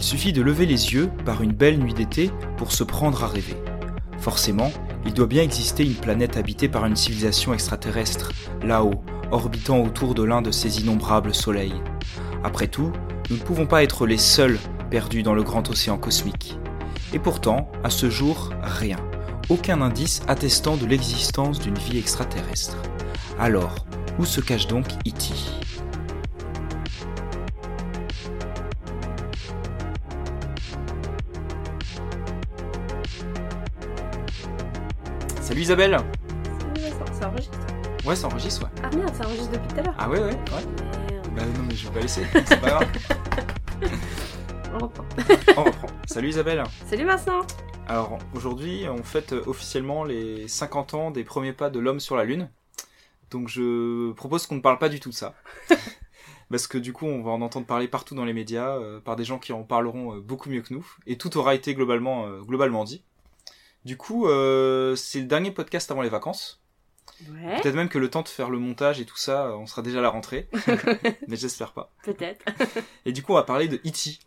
Il suffit de lever les yeux par une belle nuit d'été pour se prendre à rêver. Forcément, il doit bien exister une planète habitée par une civilisation extraterrestre, là-haut, orbitant autour de l'un de ces innombrables soleils. Après tout, nous ne pouvons pas être les seuls perdus dans le grand océan cosmique. Et pourtant, à ce jour, rien. Aucun indice attestant de l'existence d'une vie extraterrestre. Alors, où se cache donc E.T. Salut Isabelle Salut Vincent, ça enregistre Ouais, ça enregistre, ouais. Ah merde, ça enregistre depuis tout à l'heure. Ah ouais, ouais, ouais. Merde. Bah non, mais je vais pas laisser, c'est pas grave. On reprend. On reprend. Salut Isabelle Salut Vincent Alors aujourd'hui, on fête euh, officiellement les 50 ans des premiers pas de l'homme sur la Lune. Donc je propose qu'on ne parle pas du tout de ça. Parce que du coup, on va en entendre parler partout dans les médias, euh, par des gens qui en parleront euh, beaucoup mieux que nous. Et tout aura été globalement, euh, globalement dit. Du coup, euh, c'est le dernier podcast avant les vacances. Ouais, Peut-être même que le temps de faire le montage et tout ça, euh, on sera déjà à la rentrée. Mais j'espère pas. peut-être. Et du coup, on va parler de E.T.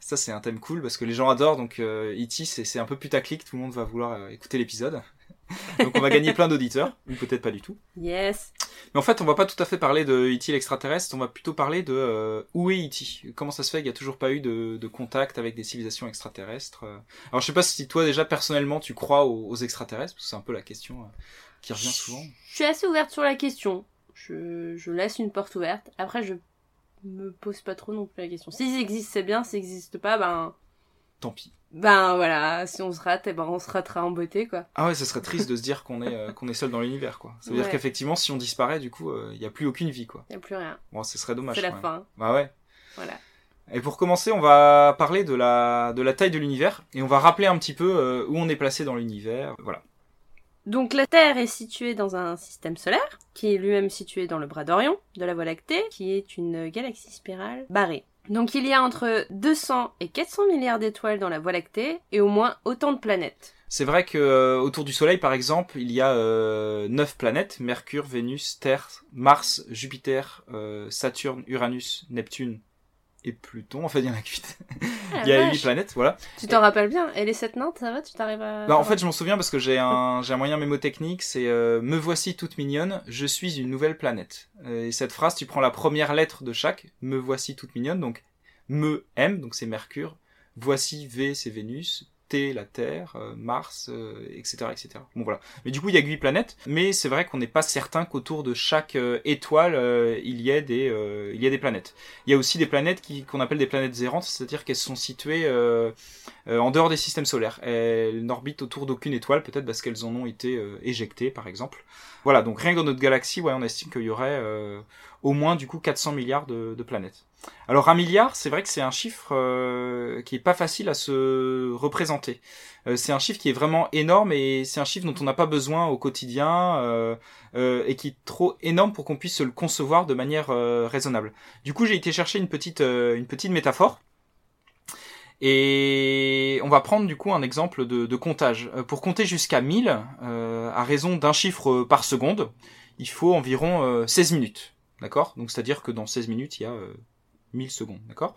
Ça, c'est un thème cool parce que les gens adorent. Donc, euh, E.T., c'est c'est un peu putaclic. Tout le monde va vouloir euh, écouter l'épisode. donc, on va gagner plein d'auditeurs. Ou peut-être pas du tout. Yes. Mais en fait, on va pas tout à fait parler de E.T. l'extraterrestre. On va plutôt parler de euh, où est E.T. Comment ça se fait qu'il y a toujours pas eu de, de contact avec des civilisations extraterrestres. euh? Alors, je sais pas si toi, déjà, personnellement, tu crois aux, aux extraterrestres. Parce que c'est un peu la question euh, qui revient souvent. Je suis assez ouverte sur la question. Je, je laisse une porte ouverte. Après, je me pose pas trop non plus la question. S'ils existent, c'est bien. S'ils existent pas, ben... Tant pis. Ben voilà, si on se rate, eh ben on se ratera en beauté, quoi. Ah ouais, ce serait triste de se dire qu'on est, euh, qu'on est seul dans l'univers, quoi. Ça veut dire qu'effectivement, si on disparaît, du coup, il y a plus aucune vie, quoi. Y a plus rien. Bon, ce serait dommage. C'est la fin. Bah ouais. Voilà. Et pour commencer, on va parler de la, de la taille de l'univers et on va rappeler un petit peu euh, où on est placé dans l'univers. Voilà. Donc la Terre est située dans un système solaire, qui est lui-même situé dans le bras d'Orion de la Voie lactée, qui est une galaxie spirale barrée. Donc il y a entre 200 et 400 milliards d'étoiles dans la Voie lactée, et au moins autant de planètes. C'est vrai que euh, autour du Soleil, par exemple, il y a euh, neuf planètes Mercure, Vénus, Terre, Mars, Jupiter, euh, Saturne, Uranus, Neptune et Pluton. En fait, il y en a que huit. Ah, il y a vache. huit planètes, voilà. Tu t'en rappelles bien Et les sept nains, ça va Tu t'arrives à... Bah, en fait, je m'en souviens parce que j'ai un, j'ai un moyen mémotechnique, c'est euh, Me voici toute mignonne, je suis une nouvelle planète. Euh, Et cette phrase, tu prends la première lettre de chaque, Me voici toute mignonne, donc Me, M, donc c'est Mercure, Voici, V, c'est Vénus, T, la Terre, euh, Mars, euh, etc., etc. Bon voilà. Mais du coup, il y a que huit planètes, mais c'est vrai qu'on n'est pas certain qu'autour de chaque euh, étoile, il y ait des, ait des planètes. Il y a aussi des planètes qui, qu'on appelle des planètes errantes, c'est-à-dire qu'elles sont situées en dehors des systèmes solaires. Elles n'orbitent autour d'aucune étoile, peut-être parce qu'elles en ont été éjectées, par exemple. Voilà, donc rien que dans notre galaxie, ouais, on estime qu'il y aurait euh, au moins du coup 400 milliards de, planètes. Alors un milliard, c'est vrai que c'est un chiffre euh, qui est pas facile à se représenter. Euh, c'est un chiffre qui est vraiment énorme et c'est un chiffre dont on n'a pas besoin au quotidien et qui est trop énorme pour qu'on puisse le concevoir de manière raisonnable. Du coup, j'ai été chercher une petite une petite métaphore. Et on va prendre du coup un exemple de, comptage. Euh, Pour compter jusqu'à 1000, euh, à raison d'un chiffre par seconde, il faut environ euh, 16 minutes. D'accord? Donc c'est-à-dire que dans 16 minutes, il y a euh, 1000 secondes. D'accord?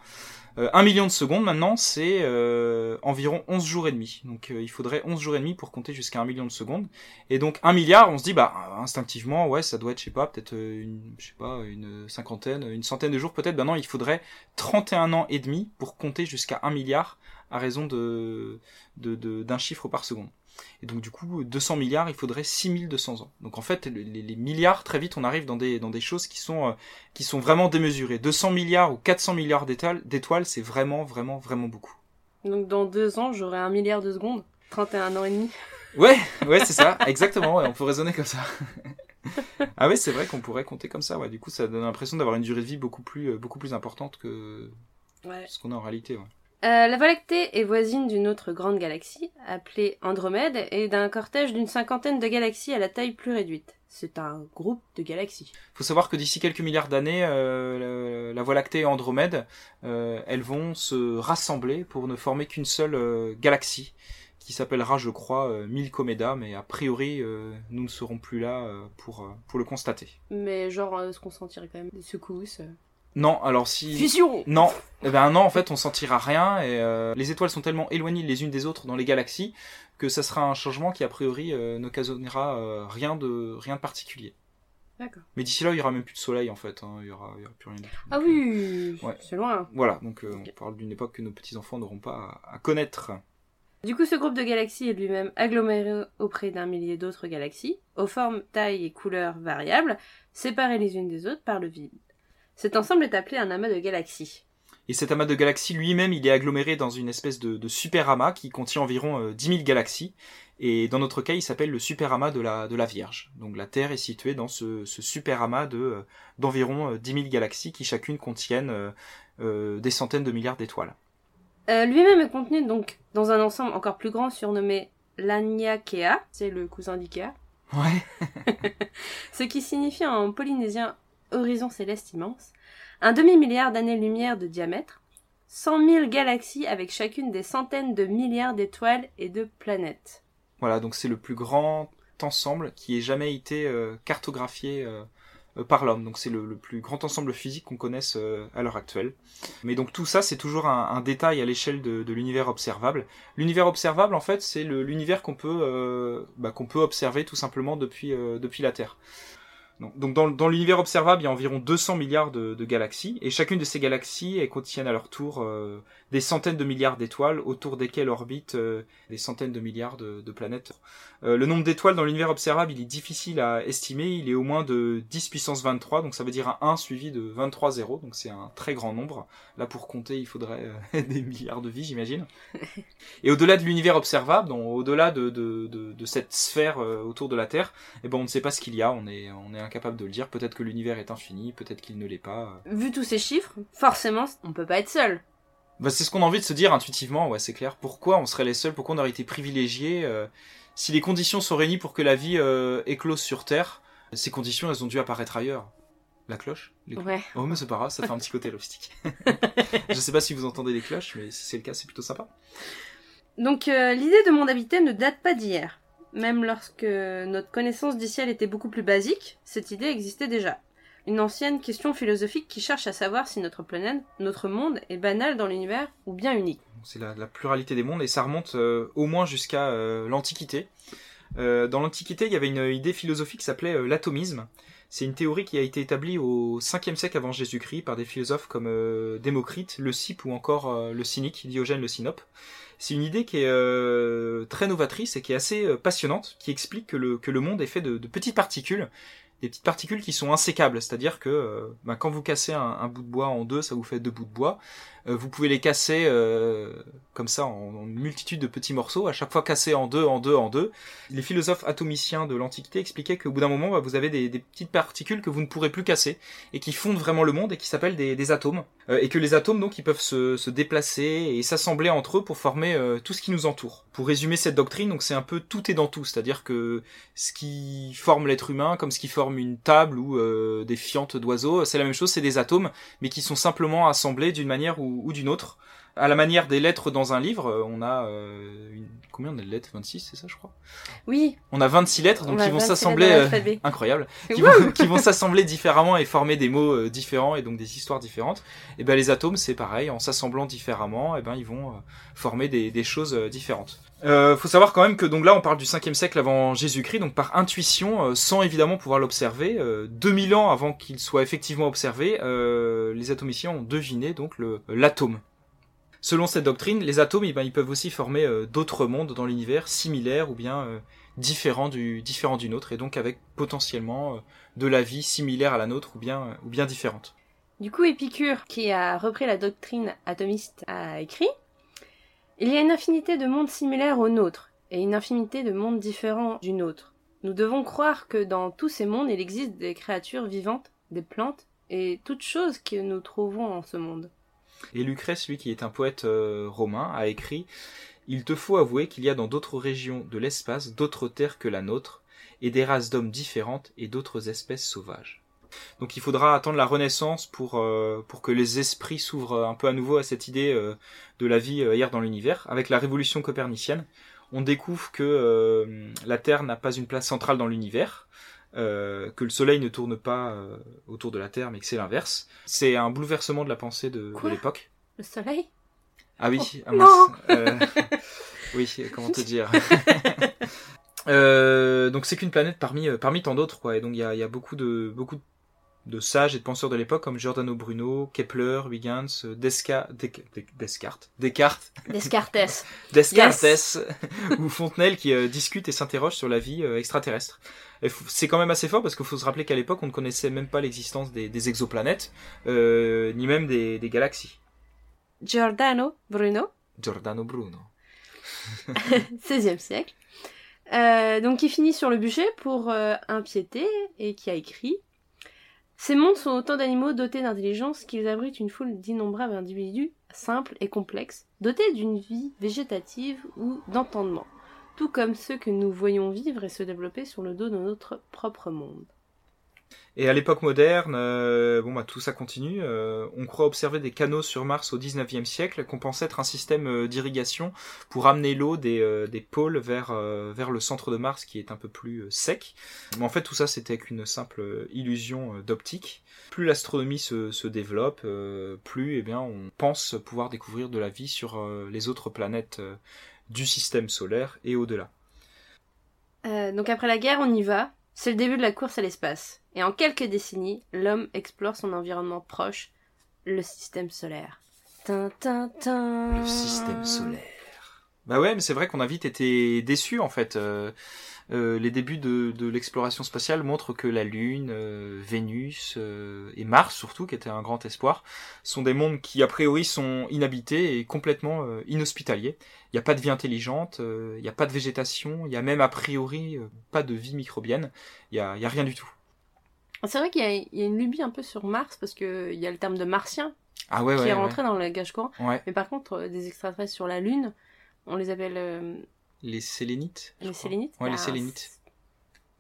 Euh, 1 million de secondes maintenant, c'est euh, environ 11 jours et demi. Donc euh, il faudrait 11 jours et demi pour compter jusqu'à 1 million de secondes. Et donc 1 milliard, on se dit, bah instinctivement, ouais, ça doit être, je sais pas, peut-être une, cinquantaine, une centaine de jours peut-être. Ben non, il faudrait 31 ans et demi pour compter jusqu'à 1 milliard à raison d'un chiffre par seconde. Et donc du coup, 200 milliards, il faudrait 6200 ans. Donc en fait, les, les milliards, très vite, on arrive dans des, dans des choses qui sont, euh, qui sont vraiment démesurées. 200 milliards ou 400 milliards d'étoiles, c'est vraiment, vraiment, vraiment beaucoup. Donc dans deux ans, j'aurai un milliard de secondes. 31 ans et demi. Ouais, ouais, c'est ça, exactement, ouais, on peut raisonner comme ça. ah ouais, c'est vrai qu'on pourrait compter comme ça, ouais. Du coup, ça donne l'impression d'avoir une durée de vie beaucoup plus, euh, beaucoup plus importante que Ouais. ce qu'on a en réalité, ouais. Euh, la Voie lactée est voisine d'une autre grande galaxie, appelée Andromède, et d'un cortège d'une cinquantaine de galaxies à la taille plus réduite. C'est un groupe de galaxies. faut savoir que d'ici quelques milliards d'années, euh, la, Voie lactée et Andromède, euh, elles vont se rassembler pour ne former qu'une seule galaxie, qui s'appellera, je crois, Milcomeda, mais a priori, nous ne serons plus là pour, pour le constater. Mais genre, euh, est-ce qu'on sentirait quand même des secousses Non, alors si... Fusion Non, eh ben non, en fait, on sentira rien et euh, les étoiles sont tellement éloignées les unes des autres dans les galaxies que ça sera un changement qui a priori euh, n'occasionnera euh, rien de rien de particulier. D'accord. Mais d'ici là, il y aura même plus de soleil en fait. hein, Il y aura, il y aura plus rien du tout. Ah Donc, oui, ouais. c'est loin. Voilà, donc euh, on parle d'une époque que nos petits enfants n'auront pas à, à connaître. Du coup, ce groupe de galaxies est lui-même aggloméré auprès d'un millier d'autres galaxies, aux formes, tailles et couleurs variables, séparées les unes des autres par le vide. Cet ensemble est appelé un amas de galaxies. Et cet amas de galaxies lui-même, il est aggloméré dans une espèce de, de super amas qui contient environ euh, 10 000 galaxies. Et dans notre cas, il s'appelle le super amas de la, de la Vierge. Donc la Terre est située dans ce, ce super amas de, euh, d'environ euh, 10 000 galaxies qui chacune contiennent euh, euh, des centaines de milliards d'étoiles. Euh, lui-même est contenu donc dans un ensemble encore plus grand surnommé l'Aniakea, c'est le cousin d'Ikea, Ouais. ce qui signifie en polynésien horizon céleste immense, un demi-milliard d'années-lumière de diamètre, 100 000 galaxies avec chacune des centaines de milliards d'étoiles et de planètes. Voilà, donc c'est le plus grand ensemble qui ait jamais été euh, cartographié euh, euh, par l'homme. Donc c'est le, plus grand ensemble physique qu'on connaisse à l'heure actuelle. Mais donc tout ça, c'est toujours un, détail à l'échelle de, l'univers observable. L'univers observable, en fait, c'est l'univers qu'on peut, bah, qu'on peut observer tout simplement depuis la Terre. Donc, dans, l'univers observable, il y a environ 200 milliards de, galaxies, et chacune de ces galaxies contiennent à leur tour euh, des centaines de milliards d'étoiles autour desquelles orbitent euh, des centaines de milliards de, de planètes. Euh, le nombre d'étoiles dans l'univers observable, il est difficile à estimer, il est au moins de 10 puissance 23, donc ça veut dire un 1 suivi de 23 zéros, donc c'est un très grand nombre. Là pour compter, il faudrait euh, des milliards de vies, j'imagine. Et au-delà de l'univers observable, donc au-delà de, de, de, de cette sphère autour de la Terre, eh ben on ne sait pas ce qu'il y a, on est, on est incapable de le dire. Peut-être que l'univers est infini, peut-être qu'il ne l'est pas. Vu tous ces chiffres, forcément, on peut pas être seul. Bah, c'est ce qu'on a envie de se dire intuitivement, ouais, c'est clair. Pourquoi on serait les seuls? Pourquoi on aurait été privilégiés euh, Si les conditions sont réunies pour que la vie euh, éclose sur Terre, ces conditions, elles ont dû apparaître ailleurs. La cloche? Les cloches Ouais. Oh, mais c'est pas grave, ça fait un petit côté rustique. Je sais pas si vous entendez les cloches, mais si c'est le cas, c'est plutôt sympa. Donc euh, l'idée de monde habité ne date pas d'hier. Même lorsque notre connaissance du ciel était beaucoup plus basique, cette idée existait déjà. Une ancienne question philosophique qui cherche à savoir si notre planète, notre monde, est banal dans l'univers ou bien unique. C'est la, pluralité des mondes et ça remonte euh, au moins jusqu'à euh, l'Antiquité. Euh, dans l'Antiquité, il y avait une idée philosophique qui s'appelait l'atomisme. C'est une théorie qui a été établie au 5e siècle avant Jésus-Christ par des philosophes comme Démocrite, le Cype ou encore le cynique, Diogène le Sinope. C'est une idée qui est très novatrice et qui est assez passionnante, qui explique que le, monde est fait de petites particules, des petites particules qui sont insécables, c'est-à-dire que euh, ben, quand vous cassez un, un bout de bois en deux, ça vous fait deux bouts de bois. Euh, vous pouvez les casser euh, comme ça en, une multitude de petits morceaux, à chaque fois cassés en deux, en deux, en deux. Les philosophes atomiciens de l'Antiquité expliquaient qu'au bout d'un moment, bah, vous avez des, petites particules que vous ne pourrez plus casser et qui fondent vraiment le monde et qui s'appellent des, atomes. Euh, et que les atomes, donc, ils peuvent se, déplacer et s'assembler entre eux pour former euh, tout ce qui nous entoure. Pour résumer cette doctrine, donc c'est un peu tout est dans tout, c'est-à-dire que ce qui forme l'être humain, comme ce qui forme une table ou des fientes d'oiseaux, c'est la même chose, c'est des atomes, mais qui sont simplement assemblés d'une manière ou, d'une autre. À la manière des lettres dans un livre, euh, on a euh, une... combien on a de lettres? 26, c'est ça, je crois? Oui, On a 26 lettres, donc qui vont 27 s'assembler. euh, incroyable, qui vont, qui vont s'assembler différemment et former des mots euh, différents et donc des histoires différentes. Et ben les atomes c'est pareil, en s'assemblant différemment, et ben ils vont euh, former des, des choses différentes. Euh, faut savoir quand même que donc là on parle du 5e siècle avant Jésus-Christ, donc par intuition, euh, sans évidemment pouvoir l'observer, euh, 2000 ans avant qu'il soit effectivement observé, euh, les atomiciens ont deviné donc le l'atome. Selon cette doctrine, les atomes, eh ben, ils peuvent aussi former euh, d'autres mondes dans l'univers similaires ou bien euh, différents du nôtre, et donc avec potentiellement euh, de la vie similaire à la nôtre ou bien ou bien différente. Du coup, Épicure, qui a repris la doctrine atomiste, a écrit Il y a une infinité de mondes similaires au nôtre, et une infinité de mondes différents du nôtre. Nous devons croire que dans tous ces mondes, il existe des créatures vivantes, des plantes, et toutes choses que nous trouvons en ce monde. Et Lucrèce, lui qui est un poète euh, romain, a écrit Il te faut avouer qu'il y a dans d'autres régions de l'espace d'autres terres que la nôtre, et des races d'hommes différentes et d'autres espèces sauvages. Donc il faudra attendre la Renaissance pour, euh, pour que les esprits s'ouvrent un peu à nouveau à cette idée euh, de la vie ailleurs dans l'univers. Avec la révolution copernicienne, on découvre que la Terre n'a pas une place centrale dans l'univers. Euh, que le Soleil ne tourne pas euh, autour de la Terre, mais que c'est l'inverse. C'est un bouleversement de la pensée de, de l'époque. Le soleil? Ah oui, Oh, ah non. Euh, oui, comment te dire? Euh, Donc c'est qu'une planète parmi euh, parmi tant d'autres, quoi. Et donc il y a, y a beaucoup de beaucoup de sages et de penseurs de l'époque comme Giordano Bruno, Kepler, Huygens, Desca, Descartes, Descartes, Descartes. Descartes ou Fontenelle qui euh, discutent et s'interrogent sur la vie euh, extraterrestre. C'est quand même assez fort parce qu'il faut se rappeler qu'à l'époque on ne connaissait même pas l'existence des, des exoplanètes, euh, ni même des, des galaxies. Giordano Bruno, Giordano Bruno. 16e siècle. Euh, donc qui finit sur le bûcher pour euh, impiéter et qui a écrit Ces mondes sont autant d'animaux dotés d'intelligence qu'ils abritent une foule d'innombrables individus simples et complexes, dotés d'une vie végétative ou d'entendement, tout comme ceux que nous voyons vivre et se développer sur le dos de notre propre monde. Et à l'époque moderne, euh, bon bah tout ça continue. euh, on croit observer des canaux sur Mars au 19e siècle qu'on pense être un système euh, d'irrigation pour amener l'eau des, des pôles vers, vers le centre de Mars qui est un peu plus sec. Mais en fait tout ça c'était qu'une simple illusion d'optique. Plus l'astronomie se, se développe, plus eh bien on pense pouvoir découvrir de la vie sur les autres planètes du système solaire et au-delà. Euh, donc après la guerre, on y va. C'est le début de la course à l'espace. Et en quelques décennies, l'homme explore son environnement proche, le système solaire. Tin, tin, tin. Le système solaire. Bah ouais, mais c'est vrai qu'on a vite été déçus en fait. Euh, euh, les débuts de, de l'exploration spatiale montrent que la Lune, euh, Vénus euh, et Mars surtout, qui était un grand espoir, sont des mondes qui a priori sont inhabités et complètement inhospitaliers. Il n'y a pas de vie intelligente, il n'y a pas de végétation, il y a même a priori pas de vie microbienne. Il y a, y a rien du tout. C'est vrai qu'il y, a- il y a une lubie un peu sur Mars parce que il y a le terme de martien Ah ouais, qui ouais, est ouais. rentré dans le langage courant. Mais par contre, des extraterrestres sur la Lune, on les appelle Les sélénites. les sélénites. Ouais, les Bah, sélénites.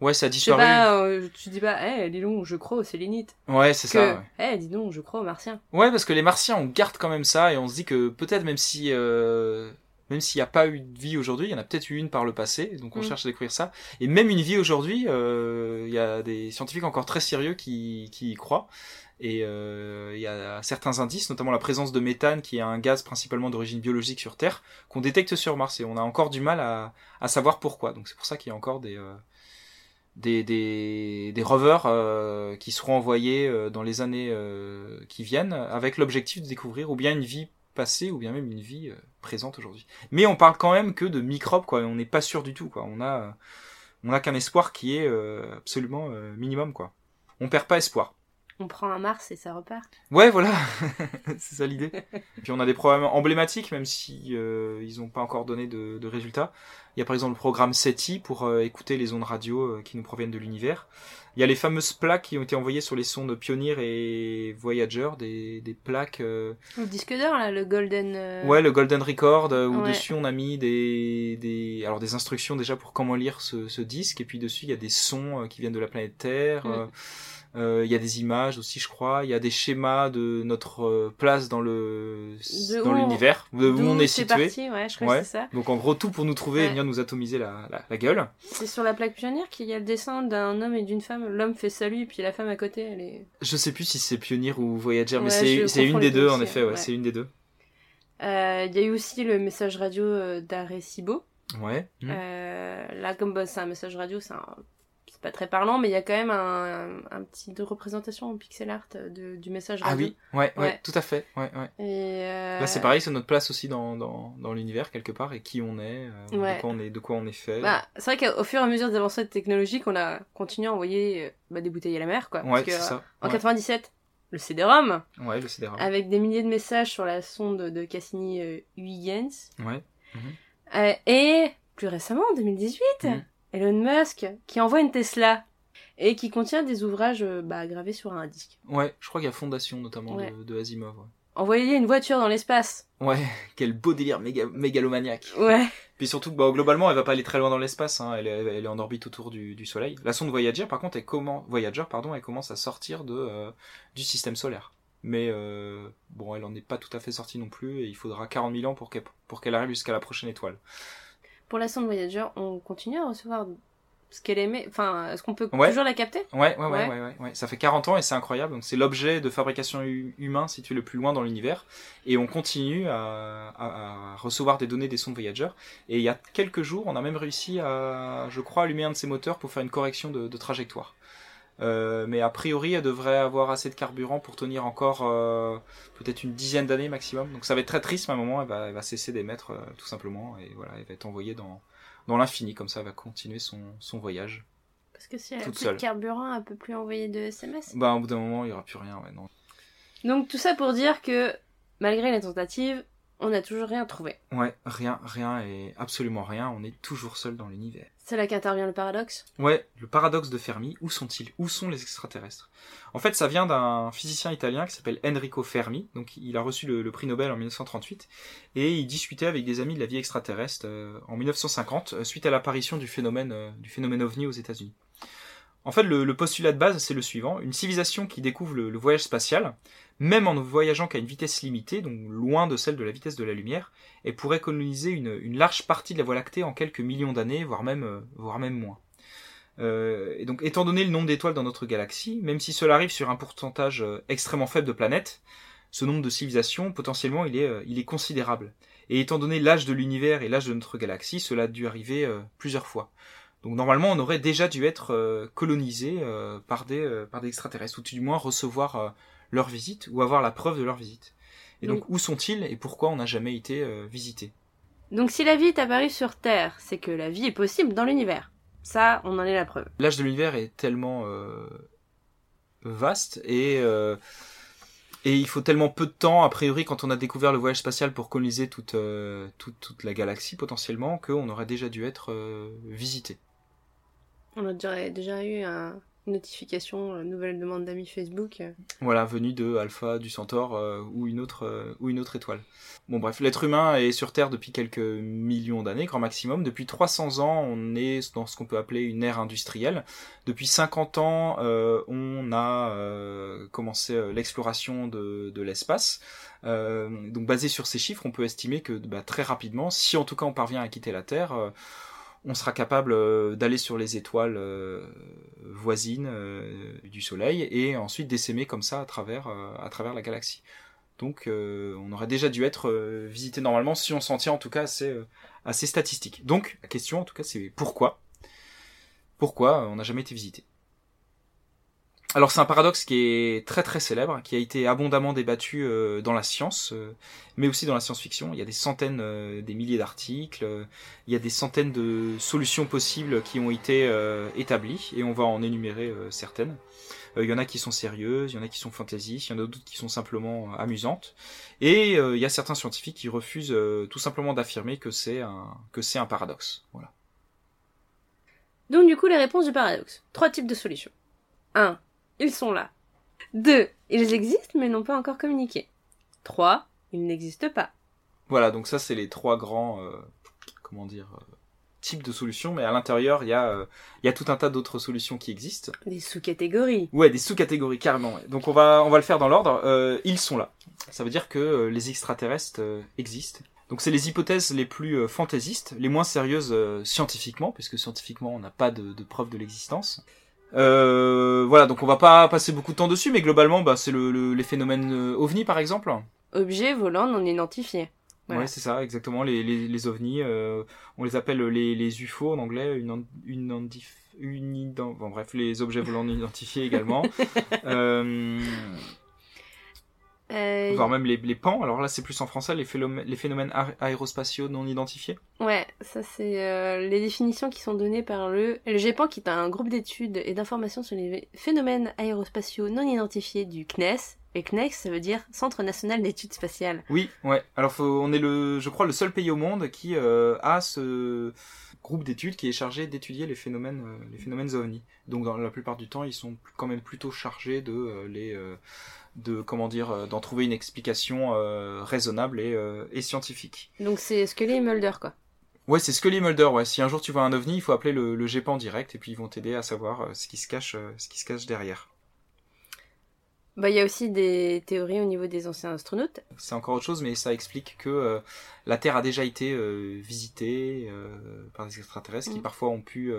Ouais, ça a Je sais disparu. pas, euh, tu dis pas, eh, dis donc, je crois aux sélénites. Ouais, c'est ça. Que, ouais. eh, dis donc, je crois aux martiens. Ouais, parce que les Martiens, on garde quand même ça et on se dit que peut-être même si euh, même s'il n'y a pas eu de vie aujourd'hui, il y en a peut-être eu une par le passé, donc on Mm. cherche à découvrir ça. Et même une vie aujourd'hui, euh, il y a des scientifiques encore très sérieux qui, qui y croient. Et euh, il y a certains indices, notamment la présence de méthane, qui est un gaz principalement d'origine biologique sur Terre, qu'on détecte sur Mars. Et on a encore du mal à, à savoir pourquoi. Donc c'est pour ça qu'il y a encore des, euh, des, des, des rovers euh, qui seront envoyés euh, dans les années euh, qui viennent avec l'objectif de découvrir ou bien une vie passée ou bien même une vie présente aujourd'hui. Mais on parle quand même que de microbes, quoi. On n'est pas sûr du tout, quoi. On a, on a qu'un espoir qui est absolument minimum, quoi. On perd pas espoir. On prend un Mars et ça repart. Ouais, voilà, c'est ça l'idée. Puis on a des programmes emblématiques, même si euh, ils n'ont pas encore donné de, de résultats. Il y a par exemple le programme SETI pour euh, écouter les ondes radio euh, qui nous proviennent de l'univers. Il y a les fameuses plaques qui ont été envoyées sur les sondes Pioneer et Voyager, des, des plaques. Le disque d'or, là, le Golden. Ouais, le Golden Record, où Ouais. dessus on a mis des, des, alors des instructions déjà pour comment lire ce, ce disque, et puis dessus il y a des sons qui viennent de la planète Terre. Euh, il y a des images aussi, je crois. Il y a des schémas de notre euh, place dans le De dans l'univers, de où on est situé. parti, ouais, je crois Ouais. que c'est ça. Donc en gros tout pour nous trouver et venir nous atomiser la, la, la gueule. C'est sur la plaque pionnière qu'il y a le dessin d'un homme et d'une femme. L'homme fait salut, et puis la femme à côté, elle est. Je sais plus si c'est Pioneer ou Voyager, mais c'est une des deux en effet. Ouais, c'est une des deux. Euh, Il y a eu aussi le message radio euh, d'Arecibo. Ouais. Euh, là, comme bah, c'est un message radio, c'est un- c'est pas très parlant, mais il y a quand même un, un, un petit de représentation en pixel art de- du message Ah radio. oui, ouais, ouais, Ouais. tout à fait. Ouais, ouais. Et euh, Là, c'est pareil, c'est notre place aussi dans, dans, dans l'univers quelque part et qui on est, euh, Ouais. de quoi on est, de quoi on est fait. Bah, c'est vrai qu'au fur et à mesure des avancées technologiques, on a continué à envoyer euh, bah, des bouteilles à la mer, quoi. ouais, Parce que, c'est ça. En Ouais. 97, le CD-ROM, Ouais, le CD-ROM. avec des milliers de messages sur la sonde de Cassini euh, Huygens. Ouais. Et plus récemment, en 2018, Mhm. Elon Musk qui envoie une Tesla et qui contient des ouvrages euh, bah, gravés sur un disque. Ouais, je crois qu'il y a Fondation notamment Ouais. de, de Asimov. Ouais. Envoyer une voiture dans l'espace. Ouais, quel beau délire méga, mégalomaniaque. Ouais. Puis surtout, bah, globalement, elle va pas aller très loin dans l'espace. Hein. Elle, est, elle est en orbite autour du, du Soleil. La sonde Voyager, par contre, elle commence, Voyager, pardon, elle commence à sortir de euh, du système solaire. Mais euh, bon, elle en est pas tout à fait sortie non plus, et il faudra 40 000 ans pour qu'elle pour qu'elle arrive jusqu'à la prochaine étoile. Pour la sonde Voyager, on continue à recevoir ce qu'elle aimait. Enfin, est-ce qu'on peut Ouais. toujours la capter? Ouais, ouais, ouais, Ouais. ouais. Ça fait 40 ans et c'est incroyable. Donc c'est l'objet de fabrication hu- humain situé le plus loin dans l'univers. Et on continue à, à- à recevoir des données des sondes Voyager. Et il y a quelques jours, on a même réussi à, je crois, allumer un de ces moteurs pour faire une correction de, de trajectoire. Euh, mais a priori, elle devrait avoir assez de carburant pour tenir encore euh, peut-être une dizaine d'années maximum. Donc ça va être très triste, mais à un moment, elle va, elle va cesser d'émettre euh, tout simplement. Et voilà, elle va être envoyée dans, dans l'infini. Comme ça, elle va continuer son, son voyage. Parce que si elle a plus seule. de carburant, elle peut plus envoyer de SMS. Bah, au bout d'un moment, il y aura plus rien. Ouais, non. Donc tout ça pour dire que malgré les tentatives, on n'a toujours rien trouvé. Ouais, rien, rien et absolument rien. On est toujours seul dans l'univers. C'est là qu'intervient le paradoxe? Ouais, le paradoxe de Fermi. Où sont-ils? Où sont les extraterrestres? En fait, ça vient d'un physicien italien qui s'appelle Enrico Fermi. Donc, il a reçu le, le prix Nobel en 1938 et il discutait avec des amis de la vie extraterrestre euh, en 1950 euh, suite à l'apparition du phénomène euh, du phénomène ovni aux États-Unis. En fait, le, postulat de base, c'est le suivant une civilisation qui découvre le, voyage spatial, même en ne voyageant qu'à une vitesse limitée, donc loin de celle de la vitesse de la lumière, et pourrait coloniser une, large partie de la Voie lactée en quelques millions d'années, voire même, euh, moins. Euh, et donc, étant donné le nombre d'étoiles dans notre galaxie, même si cela arrive sur un pourcentage euh, extrêmement faible de planètes, ce nombre de civilisations, potentiellement, il est, considérable. Et étant donné l'âge de l'univers et l'âge de notre galaxie, cela a dû arriver plusieurs fois. Donc normalement, on aurait déjà dû être euh, colonisé euh, par des euh, par des extraterrestres, ou tout du moins recevoir euh, leur visite ou avoir la preuve de leur visite. Et donc, où sont-ils et pourquoi on n'a jamais été euh, visité Donc si la vie est apparue sur Terre, c'est que la vie est possible dans l'univers. Ça, on en est la preuve. L'âge de l'univers est tellement euh, vaste et euh, et il faut tellement peu de temps a priori quand on a découvert le voyage spatial pour coloniser toute euh, toute, toute la galaxie potentiellement qu'on aurait déjà dû être euh, visité. On a déjà, eu un- une notification, une nouvelle demande d'amis Facebook. Voilà, venu de Alpha, du Centaure euh, ou une autre euh, ou une autre étoile. Bon bref, l'être humain est sur Terre depuis quelques millions d'années, grand maximum. Depuis 300 ans, on est dans ce qu'on peut appeler une ère industrielle. Depuis 50 ans, euh, on a commencé l'exploration de, l'espace. Donc basé sur ces chiffres, on peut estimer que bah, très rapidement, si en tout cas on parvient à quitter la Terre, on sera capable euh, d'aller sur les étoiles euh, voisines euh, du Soleil et ensuite d'essaimer comme ça à travers, à travers la galaxie. Donc on aurait déjà dû être visité normalement si on s'en tient en tout cas assez, assez statistique. Donc la question en tout cas c'est pourquoi? Pourquoi on n'a jamais été visité? Alors c'est un paradoxe qui est très très célèbre, qui a été abondamment débattu euh, dans la science, euh, mais aussi dans la science-fiction. Il y a des centaines, euh, des milliers d'articles, il y a des centaines de solutions possibles qui ont été établies, et on va en énumérer certaines. Il y en a qui sont sérieuses, il y en a qui sont fantaisistes, il y en a d'autres qui sont simplement amusantes, et il y a certains scientifiques qui refusent tout simplement d'affirmer que c'est un que c'est un paradoxe. Voilà. Donc du coup, les réponses du paradoxe. Trois types de solutions. 1. Ils sont là. 2. Ils existent mais n'ont pas encore communiqué. 3. Ils n'existent pas. Voilà, donc ça c'est les trois grands, euh, comment dire, euh, types de solutions, mais à l'intérieur il y a, euh, il y a tout un tas d'autres solutions qui existent. Des sous-catégories. Ouais, des sous-catégories carrément. ouais. Donc on va, on va le faire dans l'ordre. Euh, ils sont là. Ça veut dire que les extraterrestres existent. Donc c'est les hypothèses les plus fantaisistes, les moins sérieuses scientifiquement, puisque scientifiquement on n'a pas de, de preuve de l'existence. Euh, voilà, donc on va pas passer beaucoup de temps dessus, mais globalement, bah, c'est le, le- les phénomènes euh, ovni par exemple. Objets volants non identifiés. Voilà. Ouais, c'est ça, exactement. Les, les, les ovnis, euh, on les appelle les, les UFO en anglais, une, un- une, indif- une ident- bon, bref, les objets volants non identifiés également. euh, Euh, voire même les, les PAN. Alors là, c'est plus en français, les phénomènes, les phénomènes aé- aérospatiaux non identifiés. Ouais, ça c'est euh, les définitions qui sont données par le le GEPAN qui est un groupe d'études et d'informations sur les phénomènes aérospatiaux non identifiés du CNES. Et CNES, ça veut dire Centre National d'Études Spatiales. Oui, ouais. Alors faut, on est le, je crois, le seul pays au monde qui euh, a ce groupe d'études qui est chargé d'étudier les phénomènes, euh, les phénomènes ovni. Donc dans la plupart du temps, ils sont quand même plutôt chargés de euh, les, euh, de comment dire, d'en trouver une explication raisonnable et, et scientifique. Donc c'est Scully et Mulder quoi. Ouais, c'est Scully et Mulder. Ouais, si un jour tu vois un ovni, il faut appeler le, le GEPAN direct et puis ils vont t'aider à savoir ce qui se cache, ce qui se cache derrière. Bah il y a aussi des théories au niveau des anciens astronautes. C'est encore autre chose, mais ça explique que euh, la Terre a déjà été euh, visitée euh, par des extraterrestres qui Mm. parfois ont pu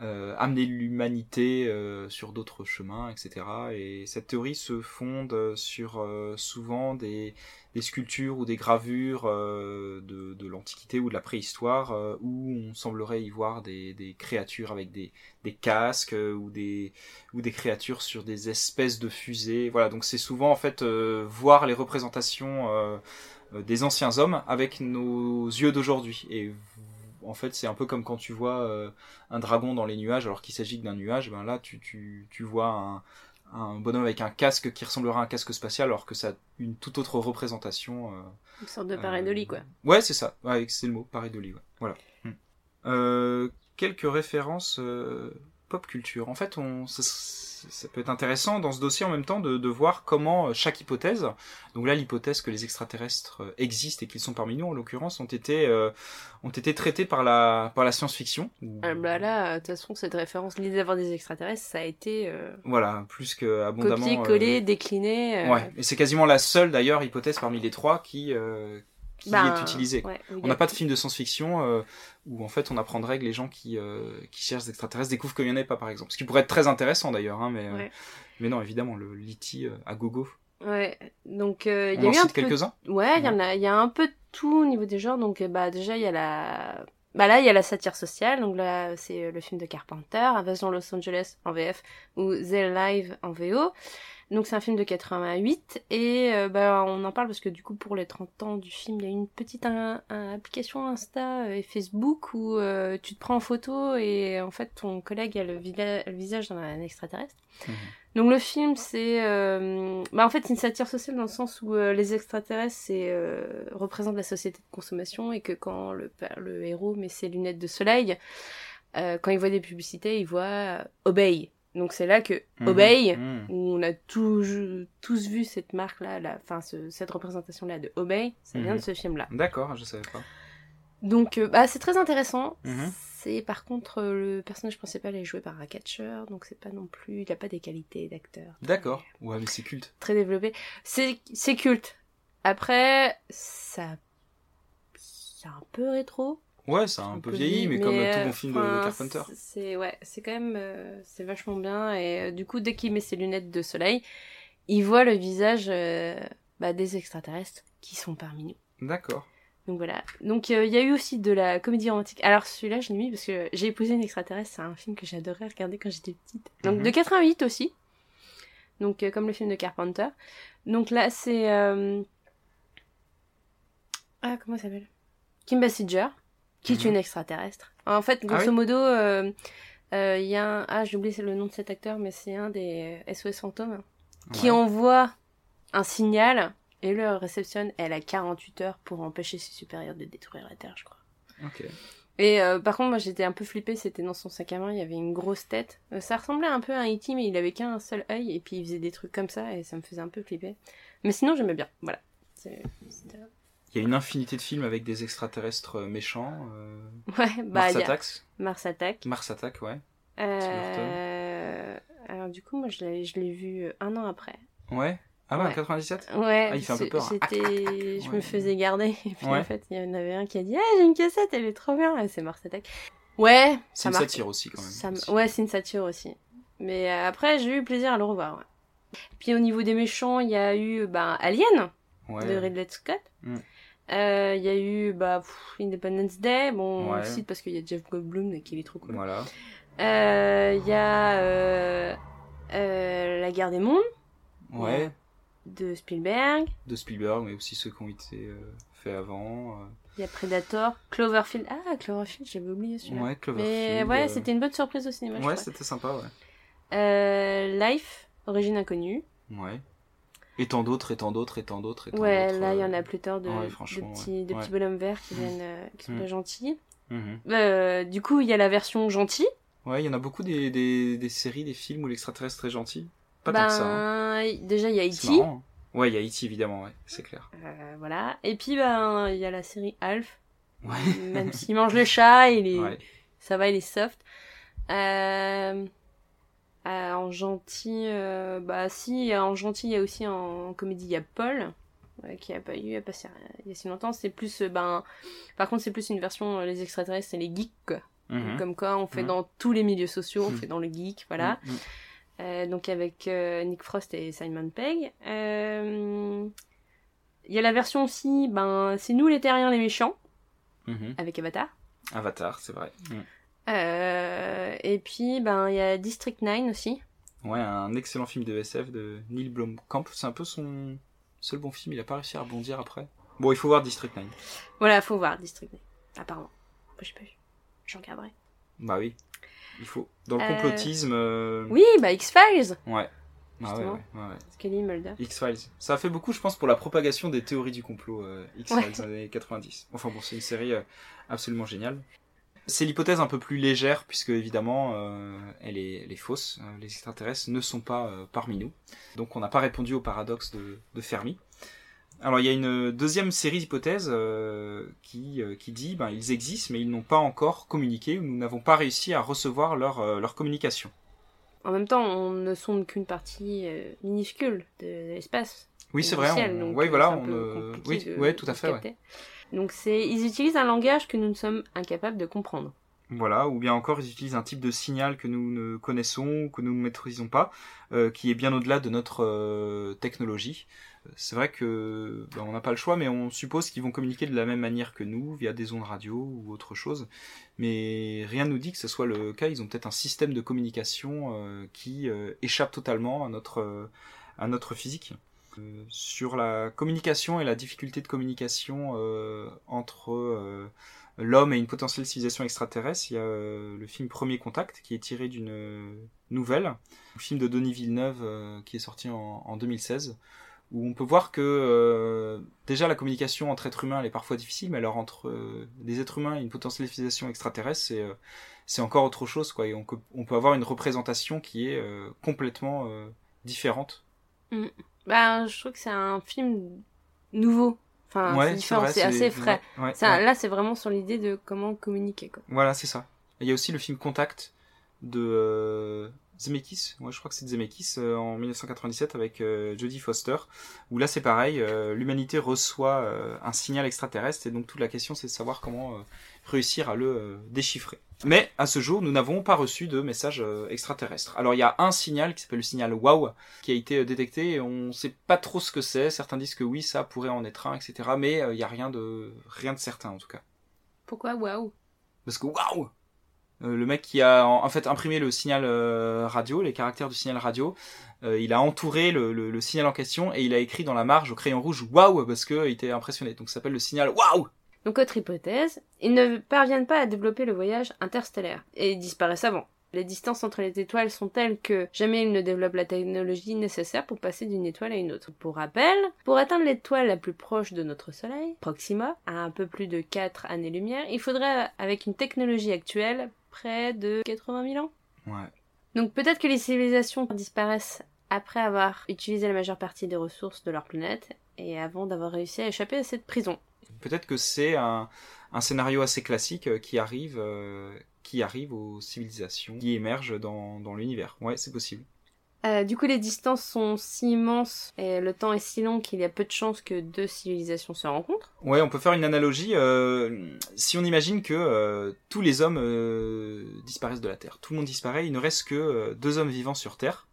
euh, euh, amener l'humanité euh, sur d'autres chemins, etc. Et cette théorie se fonde sur euh, souvent des, des, sculptures ou des gravures de, de l'Antiquité ou de la préhistoire où on semblerait y voir des, des créatures avec des, des casques ou des, ou des créatures sur des espèces de fusées. Voilà, donc c'est souvent en fait voir les représentations des anciens hommes avec nos yeux d'aujourd'hui et en fait, c'est un peu comme quand tu vois euh, un dragon dans les nuages, alors qu'il s'agit d'un nuage. Ben là, tu, tu, tu vois un, un, bonhomme avec un casque qui ressemblera à un casque spatial, alors que ça a une toute autre représentation. Euh, une sorte de pareidolie, quoi. Ouais, c'est ça. Ouais, c'est le mot, pareidolie. Ouais. Voilà. Hmm. Euh, quelques références pop culture. En fait, on, ça, peut être intéressant dans ce dossier en même temps de, de voir comment euh, chaque hypothèse, donc là l'hypothèse que les extraterrestres euh, existent et qu'ils sont parmi nous en l'occurrence, ont été euh, ont été traités par la par la science-fiction. Ah bah là, de toute façon, cette référence l'idée d'avoir des extraterrestres, ça a été voilà plus que abondamment copié, collé, décliné. Ouais, et c'est quasiment la seule d'ailleurs hypothèse parmi les trois qui qui est utilisé. on n'a pas de film de science-fiction euh, où en fait on apprendrait que les gens qui, euh, qui cherchent des extraterrestres découvrent qu'il n'y en a pas par exemple. Ce qui pourrait être très intéressant d'ailleurs, hein, mais, euh, mais non évidemment le Liti à gogo. Ouais, donc il y a eu un quelques-uns. Ouais, il y en a, y a un peu de tout au niveau des genres. Donc bah déjà il y a la, bah là il y a la satire sociale. Donc là c'est le film de Carpenter, Invasion Los Angeles en VF ou The Live en VO. Donc c'est un film de 88 et euh, bah, on en parle parce que du coup pour les 30 ans du film il y a une petite application Insta et Facebook où euh, tu te prends en photo et en fait ton collègue a le, visage d'un extraterrestre. Mhm. Donc le film c'est euh, bah, en fait une satire sociale dans le sens où les extraterrestres c'est représentent la société de consommation et que quand le, le héros met ses lunettes de soleil quand il voit des publicités il voit obey donc c'est là que mhm. Obey, mhm. où on a tous, tous vu cette marque-là, enfin cette représentation-là de Obey, ça vient de mhm. ce film-là. D'accord, je savais pas. Donc euh, bah, c'est très intéressant. C'est par contre euh, le personnage principal est joué par un catcher, donc c'est pas non plus, il a pas des qualités d'acteur. D'accord. Ouais, mais c'est culte. Très développé. C'est c'est culte. Après ça c'est un peu rétro. Ouais, c'est un, peu vieilli, mais, comme tout bon film de, Carpenter. C'est ouais, c'est quand même euh, c'est vachement bien et euh, du coup dès qu'il met ses lunettes de soleil, il voit le visage euh, bah, des extraterrestres qui sont parmi nous. D'accord. Donc voilà. Donc il y a eu aussi de la comédie romantique. Alors celui-là je l'ai mis parce que j'ai épousé une extraterrestre, c'est un film que j'adorais regarder quand j'étais petite. Donc mhm. de 88 aussi. Donc comme le film de Carpenter. Donc là c'est ah comment ça s'appelle? Kim Basinger qui est mhm. une extraterrestre. En fait, grosso ah modo, euh, euh, il y a un... Ah, j'ai oublié le nom de cet acteur, mais c'est un des SOS fantômes qui envoie un signal et le réceptionne. Elle a 48 heures pour empêcher ses supérieurs de détruire la Terre, je crois. Ok. Et euh, par contre, moi j'étais un peu flippée, c'était dans son sac à main, il y avait une grosse tête. ça ressemblait un peu à un E.T., mais il avait qu'un seul œil, et puis il faisait des trucs comme ça, et ça me faisait un peu flipper. Mais sinon, j'aimais bien, voilà. Il y a une infinité de films avec des extraterrestres euh, méchants. Euh... Ouais, bah. Mars Attacks. Mars Attack. Mars Attack, ouais. Euh... Alors, du coup, moi, je l'ai vu un an après. Ouais. Ah ouais, en 97 Ouais. Ah, il fait un peu peur. Hein. Je me faisais garder. Et puis, en fait, il y en avait un qui a dit Ah, j'ai une cassette, elle est trop bien. c'est Mars Attack. Ouais. C'est une satire aussi, quand même. Ouais, c'est une satire aussi. Mais euh, après, j'ai eu plaisir à le revoir. Ouais. Puis, au niveau des méchants, il y a eu ben, Alien de Ridley Scott. Mm. Euh, il y a eu bah, Independence Day, bon, aussi parce qu'il y a Jeff Goldblum qui est trop cool. Voilà. Euh, il y a euh, La guerre des mondes. Ouais. De Spielberg. De Spielberg, mais aussi ceux qui ont été faits avant. Il y a Predator, Cloverfield. Ah, Cloverfield, j'avais oublié celui-là. Ouais, Cloverfield. Mais ouais, c'était une bonne surprise au cinéma. Ouais, c'était sympa, ouais. Life, Origine inconnue. Ouais. Et tant d'autres, et tant d'autres, et tant d'autres. Ouais, là, il y en a euh, plus tard de, petits, de petits bonhommes verts qui, viennent, euh, qui sont mm. pas gentils. Mm-hmm. Euh, du coup, il y a la version gentille. Ouais, il y en a beaucoup des, des, des séries, des films où l'extraterrestre est gentil. Pas tant que ça. Hein. Ben, déjà, il y a E.T. Hein. Ouais, il y a E.T. évidemment, ouais, c'est clair. voilà. Et puis, ben, il y a la série Alf. Ouais. Même s'il mange le chat, il est... ça va, il est soft. Euh... Euh, en gentil, euh, bah si, en gentil, il y a aussi en, comédie, il y a Paul, qui a pas eu, il y a, il y a si longtemps. C'est plus, euh, ben, par contre, c'est plus une version, les extraterrestres, c'est les geeks, quoi. Mhm. Comme quoi, on fait Mhm. dans tous les milieux sociaux, on Mhm. fait dans le geek, voilà. Euh, donc avec euh, Nick Frost et Simon Pegg. Euh, Il y a la version aussi, ben, c'est nous les terriens les méchants, avec Avatar. Avatar, c'est vrai. Euh, et puis, ben, il y a District 9 aussi. Ouais, un excellent film de SF de Neil Blomkamp. C'est un peu son seul bon film. Il a pas réussi à rebondir après. Bon, il faut voir District 9. Voilà, faut voir District 9, apparemment. Moi, j'ai pas vu. Je regarderai. Bah oui, il faut. Dans le complotisme. euh, Oui, bah X-Files Ouais. Ah ouais, ouais, ouais, ouais. Scully Mulder. X-Files. Ça a fait beaucoup, je pense, pour la propagation des théories du complot euh, X-Files les années 90. Enfin bon, c'est une série absolument géniale. C'est l'hypothèse un peu plus légère, puisque évidemment, euh, elle, est, elle est fausse. Euh, les extraterrestres ne sont pas euh, parmi nous. Donc on n'a pas répondu au paradoxe de, de Fermi. Alors il y a une deuxième série d'hypothèses euh, qui, qui dit ben, ils existent, mais ils n'ont pas encore communiqué, ou nous n'avons pas réussi à recevoir leur, leur communication. En même temps, on ne sonde qu'une partie minuscule de l'espace. Oui, c'est vrai. on- donc, Oui, voilà. On, Oui, de- ouais, tout à fait. ouais. Donc ils utilisent un langage que nous ne sommes incapables de comprendre. Voilà, ou bien encore ils utilisent un type de signal que nous ne connaissons, que nous ne maîtrisons pas, euh, qui est bien au-delà de notre euh, technologie. C'est vrai que ben, on n'a pas le choix, mais on suppose qu'ils vont communiquer de la même manière que nous, via des ondes radio ou autre chose. Mais rien ne nous dit que ce soit le cas. Ils ont peut-être un système de communication euh, qui échappe totalement à notre physique. Euh, sur la communication et la difficulté de communication euh, entre euh, l'homme et une potentielle civilisation extraterrestre, il y a le film Premier Contact qui est tiré d'une nouvelle, un film de Denis Villeneuve qui est sorti en, en 2016, où on peut voir que déjà la communication entre êtres humains elle est parfois difficile, mais alors entre des êtres humains et une potentielle civilisation extraterrestre, c'est encore autre chose quoi. Et on, peut- avoir une représentation qui est complètement différente. Bah, je trouve que c'est un film nouveau. Enfin, c'est différent, c'est assez frais. ouais, ouais, C'est un- ouais. Là, c'est vraiment sur l'idée de comment communiquer. Quoi. Voilà, c'est ça. Il y a aussi le film Contact de euh, Zemeckis, ouais, je crois que c'est Zemeckis, euh, en 1997 avec euh, Jodie Foster, où là c'est pareil, euh, l'humanité reçoit un signal extraterrestre et donc toute la question c'est de savoir comment réussir à le euh, déchiffrer. Mais à ce jour, nous n'avons pas reçu de message euh, extraterrestre. Alors il y a un signal qui s'appelle le signal WOW qui a été euh, détecté et on sait pas trop ce que c'est. Certains disent que oui, ça pourrait en être un, etc. Mais il y a rien de rien de certain en tout cas. Pourquoi Waouh Parce que Euh, Le mec qui a en fait imprimé le signal radio, les caractères du signal radio, euh, il a entouré le, le- le signal en question et il a écrit dans la marge au crayon rouge waouh parce que il était impressionné. Donc ça s'appelle le signal waouh. Donc, autre hypothèse, ils ne parviennent pas à développer le voyage interstellaire et ils disparaissent avant. Les distances entre les étoiles sont telles que jamais ils ne développent la technologie nécessaire pour passer d'une étoile à une autre. Pour rappel, pour atteindre l'étoile la plus proche de notre Soleil, Proxima, à un peu plus de 4 années-lumière, il faudrait, avec une technologie actuelle, près de 80 000 ans. Ouais. Donc peut-être que les civilisations disparaissent après avoir utilisé la majeure partie des ressources de leur planète et avant d'avoir réussi à échapper à cette prison. Peut-être que c'est un, un scénario assez classique euh, qui arrive euh, qui arrive aux civilisations qui émergent dans, dans l'univers. Ouais, c'est possible. Euh, du coup, les distances sont si immenses et le temps est si long qu'il y a peu de chances que deux civilisations se rencontrent. Ouais, on peut faire une analogie. euh, si on imagine que euh, tous les hommes disparaissent de la Terre, tout le monde disparaît, il ne reste que deux hommes vivants sur Terre.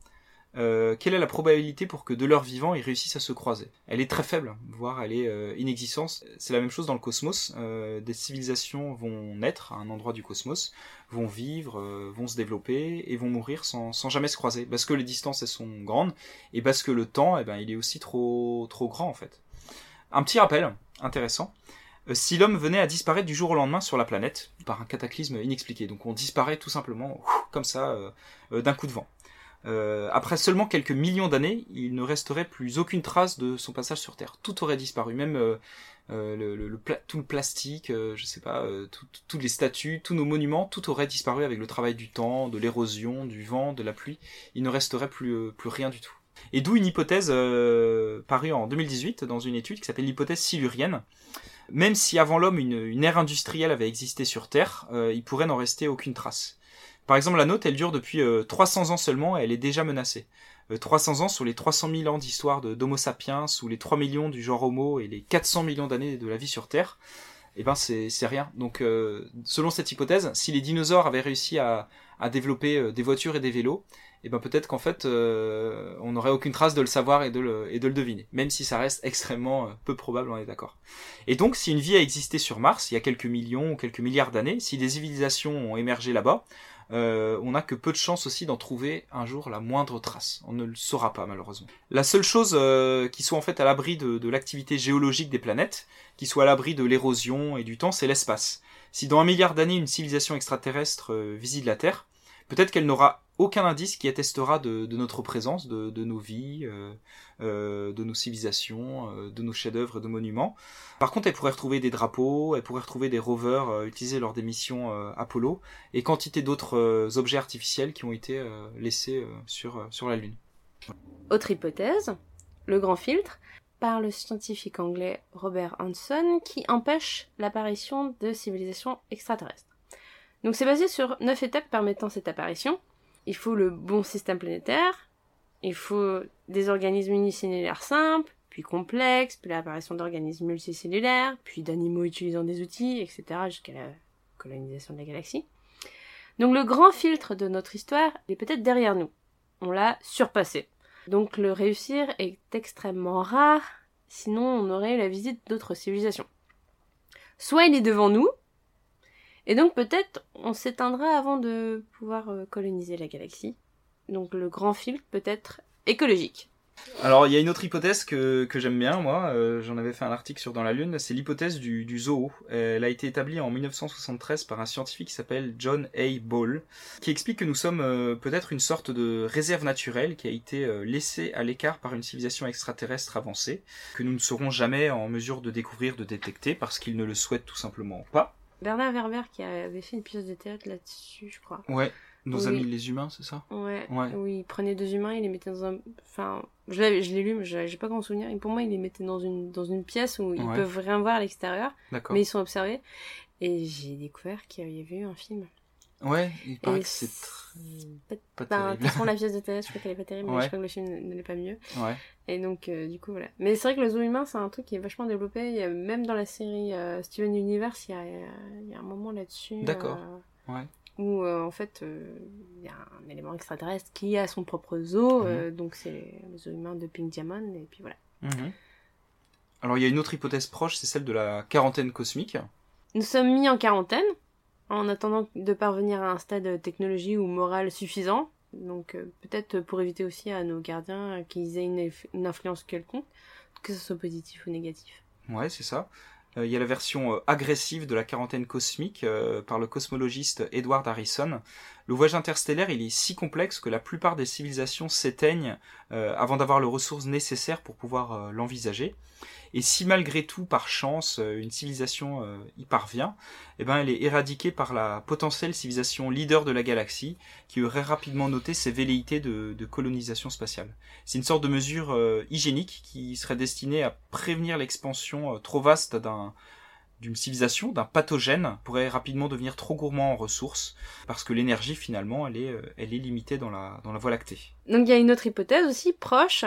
Euh, quelle est la probabilité pour que de leurs vivants ils réussissent à se croiser? Elle est très faible, voire elle est euh, inexistante. C'est la même chose dans le cosmos. Euh, des civilisations vont naître à un endroit du cosmos, vont vivre, euh, vont se développer et vont mourir sans, sans jamais se croiser, parce que les distances elles sont grandes et parce que le temps, eh ben, il est aussi trop trop grand en fait. Un petit rappel intéressant. Si l'homme venait à disparaître du jour au lendemain sur la planète par un cataclysme inexpliqué, donc on disparaît tout simplement comme ça d'un coup de vent. Euh, après seulement quelques millions d'années, il ne resterait plus aucune trace de son passage sur Terre. Tout aurait disparu, même euh, euh, tout le plastique, je sais pas, tout- tout- toutes les statues, tous nos monuments, tout aurait disparu avec le travail du temps, de l'érosion, du vent, de la pluie. Il ne resterait plus, rien du tout. Et d'où une hypothèse parue en 2018 dans une étude qui s'appelle l'hypothèse silurienne. Même si avant l'homme une, ère industrielle avait existé sur Terre, il pourrait n'en rester aucune trace. Par exemple, la nôtre, elle dure depuis euh, 300 ans seulement et elle est déjà menacée. Euh, 300 ans sur les 300 000 ans d'histoire d'Homo sapiens, ou les 3 millions du genre Homo et les 400 millions d'années de la vie sur Terre. eh ben c'est rien. Donc euh, selon cette hypothèse, si les dinosaures avaient réussi à, développer euh, des voitures et des vélos, eh ben peut-être qu'en fait euh, on n'aurait aucune trace de le savoir et de le, et de le deviner, même si ça reste extrêmement euh, peu probable, on est d'accord. Et donc si une vie a existé sur Mars il y a quelques millions ou quelques milliards d'années, si des civilisations ont émergé là-bas, euh, on n'a que peu de chances aussi d'en trouver un jour la moindre trace. On ne le saura pas malheureusement. La seule chose euh, qui soit en fait à l'abri de, de l'activité géologique des planètes, qui soit à l'abri de l'érosion et du temps, c'est l'espace. Si dans un milliard d'années une civilisation extraterrestre euh, visite la Terre, peut-être qu'elle n'aura aucun indice qui attestera de, de notre présence, de, de nos vies, euh, de nos civilisations, euh, de nos chefs-d'œuvre de monuments. Par contre, elle pourrait retrouver des drapeaux, elle pourrait retrouver des rovers euh, utilisés lors des missions euh, Apollo et quantité d'autres euh, objets artificiels qui ont été euh, laissés euh, sur, euh, sur la Lune. Autre hypothèse, le grand filtre, par le scientifique anglais Robert Hanson, qui empêche l'apparition de civilisations extraterrestres. Donc c'est basé sur neuf étapes permettant cette apparition. Il faut le bon système planétaire, il faut des organismes unicellulaires simples, puis complexes, puis l'apparition d'organismes multicellulaires, puis d'animaux utilisant des outils, etc., jusqu'à la colonisation de la galaxie. Donc le grand filtre de notre histoire est peut-être derrière nous. On l'a surpassé. Donc le réussir est extrêmement rare, sinon on aurait eu la visite d'autres civilisations. Soit il est devant nous, et donc peut-être on s'éteindra avant de pouvoir euh, coloniser la galaxie. Donc le grand filtre peut être écologique. Alors, il y a une autre hypothèse que, que j'aime bien, moi. euh, J'en avais fait un article sur Dans la Lune. C'est l'hypothèse du, du zoo. Elle a été établie en 1973 par un scientifique qui s'appelle John A. Ball, qui explique que nous sommes euh, peut-être une sorte de réserve naturelle qui a été euh, laissée à l'écart par une civilisation extraterrestre avancée, que nous ne serons jamais en mesure de découvrir, de détecter, parce qu'ils ne le souhaitent tout simplement pas. Bernard Werber qui avait fait une pièce de théâtre là-dessus, je crois. Ouais. Nos Oui. amis les humains, c'est ça? Ouais. Ouais. Oui, il prenait deux humains, il les mettait dans un. Enfin, je l'avais- je l'ai lu, mais j'ai pas grand souvenir. Et pour moi, il les mettait dans une dans une pièce où ils Ouais. peuvent rien voir à l'extérieur, D'accord. mais ils sont observés. Et j'ai découvert qu'il y avait eu un film. Ouais, il paraît Et que c'est très... pas Ben, de terrible. toute façon, la pièce de théâtre, je crois qu'elle est pas terrible, mais je crois que le film ne l'est pas mieux. Ouais. Et donc, euh, du coup, voilà. Mais c'est vrai que le zoo humain, c'est un truc qui est vachement développé. Il y a- même dans la série euh, Steven Universe, il y a, il y a un moment là-dessus. D'accord. euh, Ouais. Où, euh, en fait, euh, il y a un élément extraterrestre qui a son propre zoo. Mhm. euh, donc, c'est le zoo humain de Pink Diamond. Et puis voilà. Mhm. Alors il y a une autre hypothèse proche, c'est celle de la quarantaine cosmique. Nous sommes mis en quarantaine en attendant de parvenir à un stade de technologie ou moral suffisant. Donc euh, peut-être pour éviter aussi à nos gardiens qu'ils aient une, une influence quelconque, que ce soit positif ou négatif. Ouais, c'est ça. Euh, Il y a la version euh, agressive de la quarantaine cosmique euh, par le cosmologiste Edward Harrison. Le voyage interstellaire, il est si complexe que la plupart des civilisations s'éteignent avant d'avoir les ressources nécessaires pour pouvoir l'envisager. Et si malgré tout, par chance, euh, une civilisation euh, y parvient, eh ben, elle est éradiquée par la potentielle civilisation leader de la galaxie, qui aurait rapidement noté ses velléités de, colonisation spatiale. C'est une sorte de mesure euh, hygiénique qui serait destinée à prévenir l'expansion trop vaste d'un d'une civilisation, d'un pathogène, pourrait rapidement devenir trop gourmand en ressources, parce que l'énergie finalement, elle est, limitée dans la Voie lactée. Donc il y a une autre hypothèse aussi proche,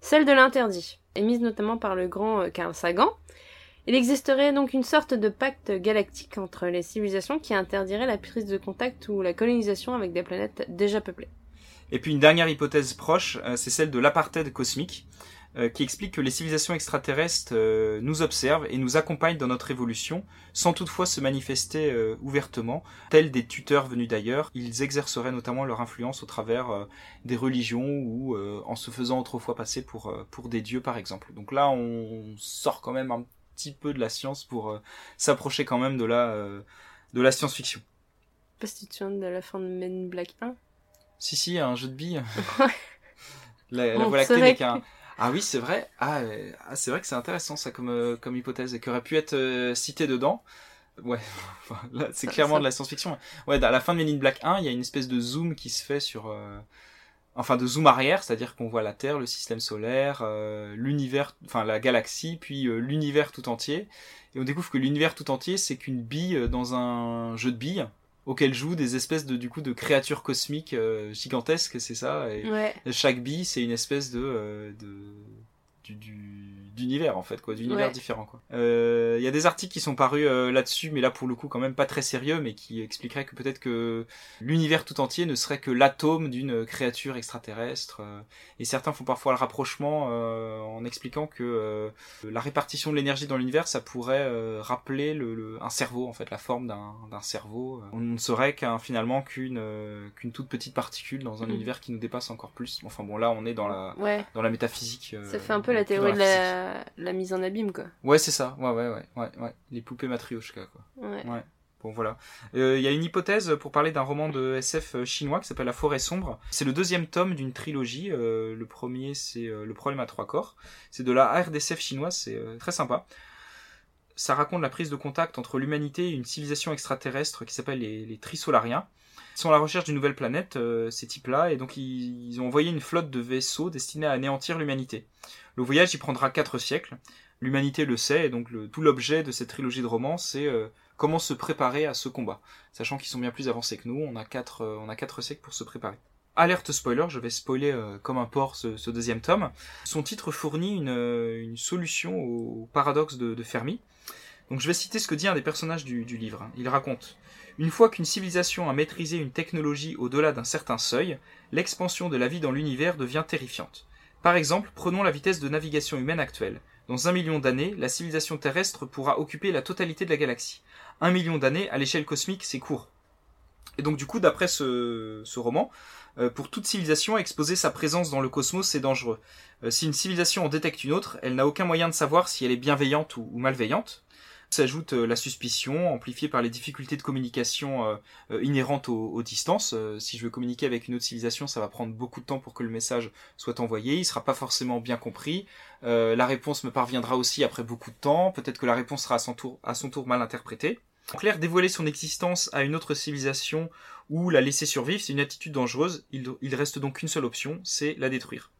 celle de l'interdit, émise notamment par le grand euh, Carl Sagan. Il existerait donc une sorte de pacte galactique entre les civilisations qui interdirait la prise de contact ou la colonisation avec des planètes déjà peuplées. Et puis une dernière hypothèse proche, euh, c'est celle de l'apartheid cosmique, euh, qui explique que les civilisations extraterrestres euh, nous observent et nous accompagnent dans notre évolution, sans toutefois se manifester euh, ouvertement, tels des tuteurs venus d'ailleurs. Ils exerceraient notamment leur influence au travers des religions ou en se faisant autrefois passer pour, pour des dieux par exemple. Donc là, on sort quand même un petit peu de la science pour s'approcher quand même de la, de la science-fiction. Pas si tu te de la fin de Men Black 1. Si, si, un jeu de billes. la, la Voie lactée n'est qu'un... Ah oui, c'est vrai. Ah, euh, ah, c'est vrai que c'est intéressant ça comme, euh, comme hypothèse et qui aurait pu être euh, cité dedans. Ouais, là c'est clairement ça- de la science-fiction. Ouais, à la fin de Men in Black 1, il y a une espèce de zoom qui se fait sur... euh, Enfin, de zoom arrière, c'est-à-dire qu'on voit la Terre, le système solaire, euh, l'univers, enfin la galaxie, puis euh, l'univers tout entier. Et on découvre que l'univers tout entier, c'est qu'une bille dans un jeu de billes auquel jouent des espèces de du coup de créatures cosmiques euh, gigantesques, c'est ça. Et Ouais. chaque bille, c'est une espèce de, euh, de d'univers en fait quoi d'univers Ouais. différents quoi Euh, il y a des articles qui sont parus euh, là-dessus mais là pour le coup quand même pas très sérieux mais qui expliqueraient que peut-être que l'univers tout entier ne serait que l'atome d'une créature extraterrestre euh, et certains font parfois le rapprochement euh, en expliquant que euh, la répartition de l'énergie dans l'univers ça pourrait euh, rappeler le, le- un cerveau en fait la forme d'un d'un cerveau on ne serait qu'un finalement qu'une euh, qu'une toute petite particule dans un Mhm. univers qui nous dépasse encore plus enfin bon là on est dans la Ouais. dans la métaphysique euh, Ça fait un peu la théorie de la... la mise en abîme, quoi. ouais c'est ça ouais ouais ouais ouais ouais les poupées matrioshka quoi Ouais. Bon voilà. Euh, Il y a une hypothèse pour parler d'un roman de SF chinois qui s'appelle La forêt sombre. C'est le deuxième tome d'une trilogie. Euh, le premier c'est euh, Le problème à trois corps. C'est de la RDSF chinoise, c'est euh, très sympa. Ça raconte la prise de contact entre l'humanité et une civilisation extraterrestre qui s'appelle les, les Trisolariens. Ils sont à la recherche d'une nouvelle planète, euh, ces types-là, et donc ils, ils ont envoyé une flotte de vaisseaux destinés à anéantir l'humanité. Le voyage y prendra quatre siècles. L'humanité le sait, et donc tout l'objet de cette trilogie de romans, c'est euh, comment se préparer à ce combat. Sachant qu'ils sont bien plus avancés que nous, on a quatre, euh, siècles pour se préparer. Alerte spoiler, je vais spoiler euh, comme un porc ce, deuxième tome. Son titre fournit une, solution au paradoxe de, Fermi. Donc je vais citer ce que dit un des personnages du, livre. Il raconte Une fois qu'une civilisation a maîtrisé une technologie au-delà d'un certain seuil, l'expansion de la vie dans l'univers devient terrifiante. Par exemple, prenons la vitesse de navigation humaine actuelle. Dans un million d'années, la civilisation terrestre pourra occuper la totalité de la galaxie. Un million d'années, à l'échelle cosmique, c'est court. Et donc du coup, d'après ce, roman, euh, pour toute civilisation, exposer sa présence dans le cosmos, c'est dangereux. Euh, si une civilisation en détecte une autre, elle n'a aucun moyen de savoir si elle est bienveillante ou malveillante. S'ajoute euh, la suspicion, amplifiée par les difficultés de communication euh, euh, inhérentes aux, distances. Si je veux communiquer avec une autre civilisation, ça va prendre beaucoup de temps pour que le message soit envoyé. Il sera pas forcément bien compris. La réponse me parviendra aussi après beaucoup de temps. Peut-être que la réponse sera à son tour, mal interprétée. En clair, dévoiler son existence à une autre civilisation ou la laisser survivre, c'est une attitude dangereuse. Il, il reste donc qu'une seule option, c'est la détruire.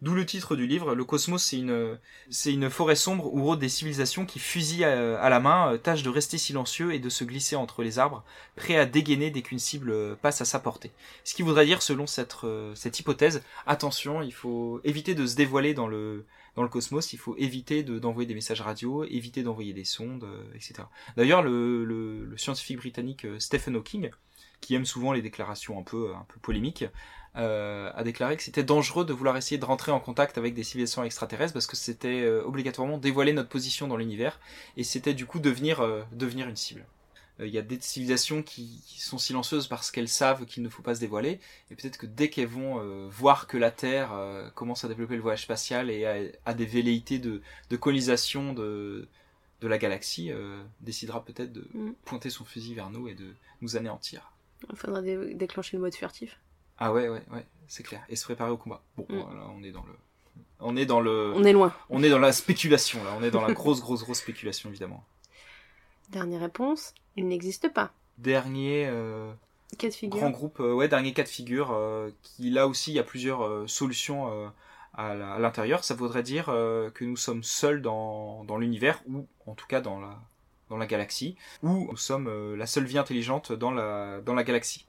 D'où le titre du livre. Le cosmos, c'est une, c'est une forêt sombre où rôdent des civilisations qui fusillent à, à la main, euh, tâchent de rester silencieux et de se glisser entre les arbres, prêts à dégainer dès qu'une cible euh, passe à sa portée. Ce qui voudrait dire, selon cette, euh, cette hypothèse, attention, il faut éviter de se dévoiler dans le, dans le cosmos, il faut éviter de- d'envoyer des messages radio, éviter d'envoyer des sondes, euh, etc. D'ailleurs, le, le, le scientifique britannique euh, Stephen Hawking, qui aime souvent les déclarations un peu, un peu polémiques, euh, a déclaré que c'était dangereux de vouloir essayer de rentrer en contact avec des civilisations extraterrestres parce que c'était euh, obligatoirement dévoiler notre position dans l'univers et c'était du coup devenir, euh, devenir une cible. Il y a des civilisations qui, qui sont silencieuses parce qu'elles savent qu'il ne faut pas se dévoiler et peut-être que dès qu'elles vont voir que la Terre commence à développer le voyage spatial et a, a des velléités de, de colonisation de, de la galaxie, décidera peut-être de Mm. pointer son fusil vers nous et de nous anéantir. Il faudra dé- déclencher le mode furtif. Ah ouais, ouais, ouais, c'est clair. Et se préparer au combat. Bon, Mm. voilà, on est dans le, on est dans le, On est loin. on est dans la spéculation là. On est dans la grosse, grosse, grosse spéculation évidemment. Dernière réponse, il n'existe pas. Dernier euh, Cas de figure. grand groupe, euh, ouais, dernier cas de figure, euh, qui là aussi il y a plusieurs solutions à l'intérieur. Ça voudrait dire que nous sommes seuls dans, dans l'univers ou en tout cas dans la, dans la galaxie, ou nous sommes la seule vie intelligente dans la, dans la galaxie.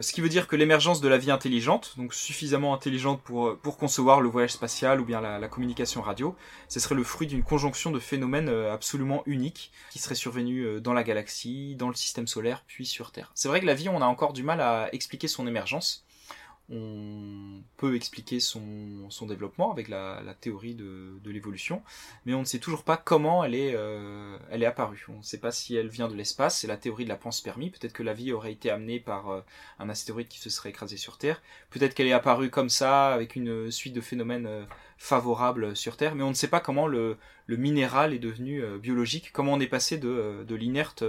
Ce qui veut dire que l'émergence de la vie intelligente, donc suffisamment intelligente pour, pour concevoir le voyage spatial ou bien la, la communication radio, ce serait le fruit d'une conjonction de phénomènes euh, absolument uniques qui seraient survenus euh, dans la galaxie, dans le système solaire, puis sur Terre. C'est vrai que la vie, on a encore du mal à expliquer son émergence. On peut expliquer son, développement avec la, théorie de, l'évolution, mais on ne sait toujours pas comment elle est, euh, elle est apparue. On ne sait pas si elle vient de l'espace, c'est la théorie de la panspermie. Peut-être que la vie aurait été amenée par euh, un astéroïde qui se serait écrasé sur Terre. Peut-être qu'elle est apparue comme ça, avec une suite de phénomènes euh, favorables sur Terre, mais on ne sait pas comment le, minéral est devenu biologique, comment on est passé de, l'inerte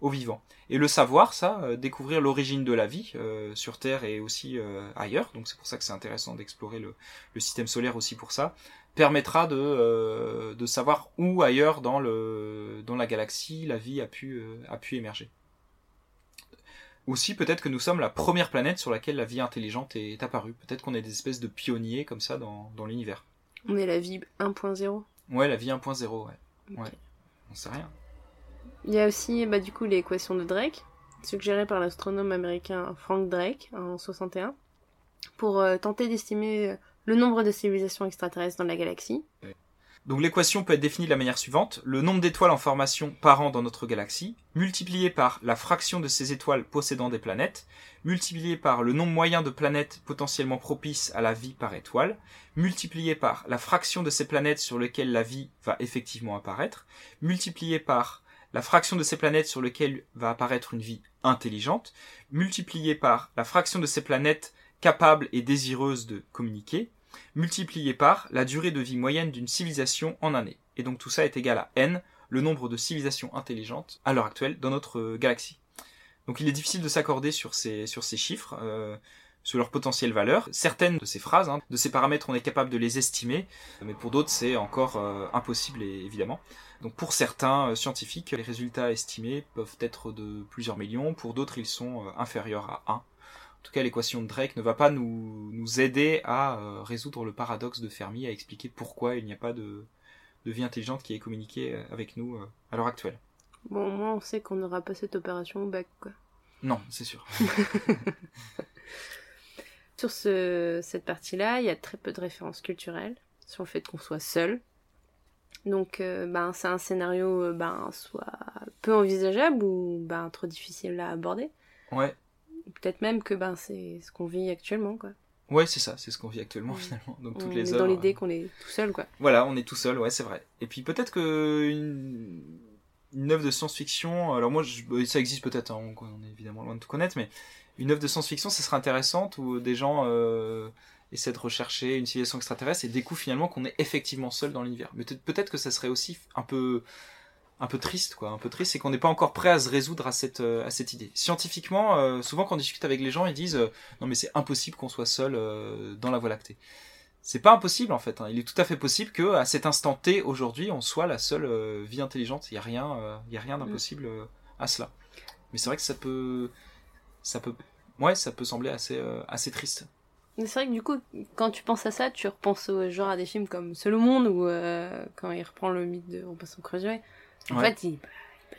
au vivant. Et le savoir, ça, euh, découvrir l'origine de la vie euh, sur Terre et aussi euh, ailleurs, donc c'est pour ça que c'est intéressant d'explorer le, le système solaire aussi pour ça, permettra de, de savoir où ailleurs dans, le, dans la galaxie la vie a pu, a pu émerger. Aussi, peut-être que nous sommes la première planète sur laquelle la vie intelligente est apparue. Peut-être qu'on est des espèces de pionniers comme ça dans, dans l'univers. On est la vie 1.0. Ouais, la vie 1.0, ouais. Ok. Ouais. On sait rien. Il y a aussi bah, du coup l'équation de Drake, suggérée par l'astronome américain Frank Drake en 61, pour euh, tenter d'estimer euh, le nombre de civilisations extraterrestres dans la galaxie. Donc l'équation peut être définie de la manière suivante. Le nombre d'étoiles en formation par an dans notre galaxie, multiplié par la fraction de ces étoiles possédant des planètes, multiplié par le nombre moyen de planètes potentiellement propices à la vie par étoile, multiplié par la fraction de ces planètes sur lesquelles la vie va effectivement apparaître, multiplié par la fraction de ces planètes sur lesquelles va apparaître une vie intelligente, multiplié par la fraction de ces planètes capables et désireuses de communiquer, multiplié par la durée de vie moyenne d'une civilisation en année. Et donc tout ça est égal à n, le nombre de civilisations intelligentes à l'heure actuelle dans notre euh, galaxie. Donc il est difficile de s'accorder sur ces, sur ces chiffres, euh, sur leur potentielle valeur. Certaines de ces phrases, hein, de ces paramètres, on est capable de les estimer, mais pour d'autres c'est encore euh, impossible évidemment. Donc pour certains scientifiques, les résultats estimés peuvent être de plusieurs millions, pour d'autres ils sont inférieurs à 1. En tout cas, l'équation de Drake ne va pas nous, nous aider à euh, résoudre le paradoxe de Fermi, à expliquer pourquoi il n'y a pas de, de, vie intelligente qui est communiquée euh, avec nous euh, à l'heure actuelle. Bon, au moins on sait qu'on n'aura pas cette opération au bac, quoi. Non, c'est sûr. sur ce, cette partie-là, il y a très peu de références culturelles sur le fait qu'on soit seul. Donc, ben, c'est un scénario ben, soit peu envisageable ou ben, trop difficile à aborder. Ouais, peut-être même que ben, c'est ce qu'on vit actuellement, quoi. Ouais, c'est ça, c'est ce qu'on vit actuellement finalement. Donc toutes on les est dans l'idée euh, qu'on est tout seul, quoi. Voilà, on est tout seul, ouais, c'est vrai. Et puis peut-être que une... une œuvre de science-fiction, alors moi, je... Bah, ça existe peut-être, hein, on est évidemment loin de tout connaître, mais une œuvre de science-fiction, ça serait intéressante où des gens euh, essaient de rechercher une civilisation extraterrestre et découvrent finalement qu'on est effectivement seul dans l'univers. Mais peut-être que ça serait aussi un peu un peu triste, quoi, un peu triste, c'est qu'on n'est pas encore prêt à se résoudre à cette, euh, à cette idée. Scientifiquement, euh, souvent quand on discute avec les gens, ils disent euh, non mais c'est impossible qu'on soit seul dans la Voie lactée. C'est pas impossible en fait. Hein. Il est tout à fait possible que à cet instant T aujourd'hui, on soit la seule vie intelligente. Il y a rien, il y a rien d'impossible à cela. Mais c'est vrai que ça peut, ça peut, ouais, ça peut sembler assez, assez triste. C'est vrai que du coup, quand tu penses à ça, tu repenses au genre à des films comme Seul au monde ou quand il reprend le mythe de Robinson Crusoe en fait, il, n'est pas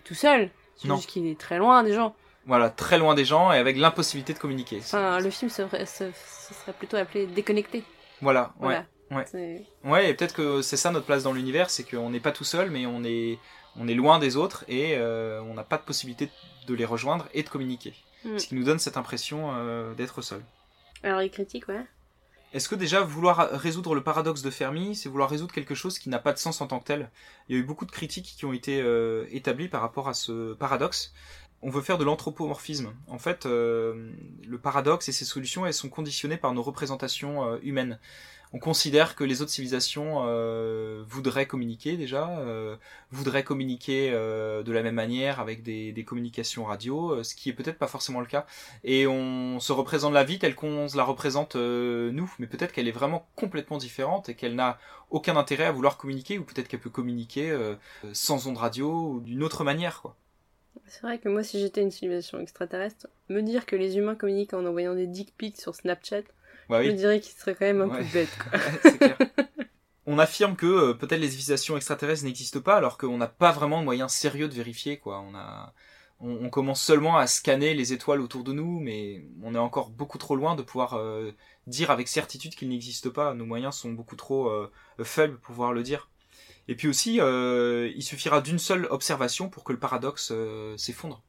tout seul. C'est juste qu'il est très loin des gens. Voilà, très loin des gens et avec l'impossibilité de communiquer. Enfin, le film serait, serait plutôt appelé Déconnecté. Voilà, ouais. Ouais. ouais, et peut-être que c'est ça notre place dans l'univers, c'est qu'on n'est pas tout seul, mais on est, on est loin des autres et euh, on n'a pas de possibilité de les rejoindre et de communiquer. Mm. Ce qui nous donne cette impression euh, d'être seul. Alors, il critique, ouais. Est-ce que déjà vouloir résoudre le paradoxe de Fermi, c'est vouloir résoudre quelque chose qui n'a pas de sens en tant que tel? Il y a eu beaucoup de critiques qui ont été euh, établies par rapport à ce paradoxe. On veut faire de l'anthropomorphisme. En fait, euh, le paradoxe et ses solutions, elles sont conditionnées par nos représentations euh, humaines on considère que les autres civilisations euh, voudraient communiquer déjà, euh, voudraient communiquer euh, de la même manière avec des, communications radio, ce qui est peut-être pas forcément le cas. Et on se représente la vie telle qu'on la représente nous, mais peut-être qu'elle est vraiment complètement différente et qu'elle n'a aucun intérêt à vouloir communiquer, ou peut-être qu'elle peut communiquer sans ondes radio ou d'une autre manière, quoi. C'est vrai que moi, si j'étais une civilisation extraterrestre, me dire que les humains communiquent en envoyant des dick pics sur Snapchat, bah Je dirais qu'il serait quand même un peu bête. clair. On affirme que euh, peut-être les civilisations extraterrestres n'existent pas, alors qu'on n'a pas vraiment de moyens sérieux de vérifier. Quoi. On, a... on, commence seulement à scanner les étoiles autour de nous, mais on est encore beaucoup trop loin de pouvoir euh, dire avec certitude qu'ils n'existent pas. Nos moyens sont beaucoup trop euh, faibles pour pouvoir le dire. Et puis aussi, il suffira d'une seule observation pour que le paradoxe s'effondre.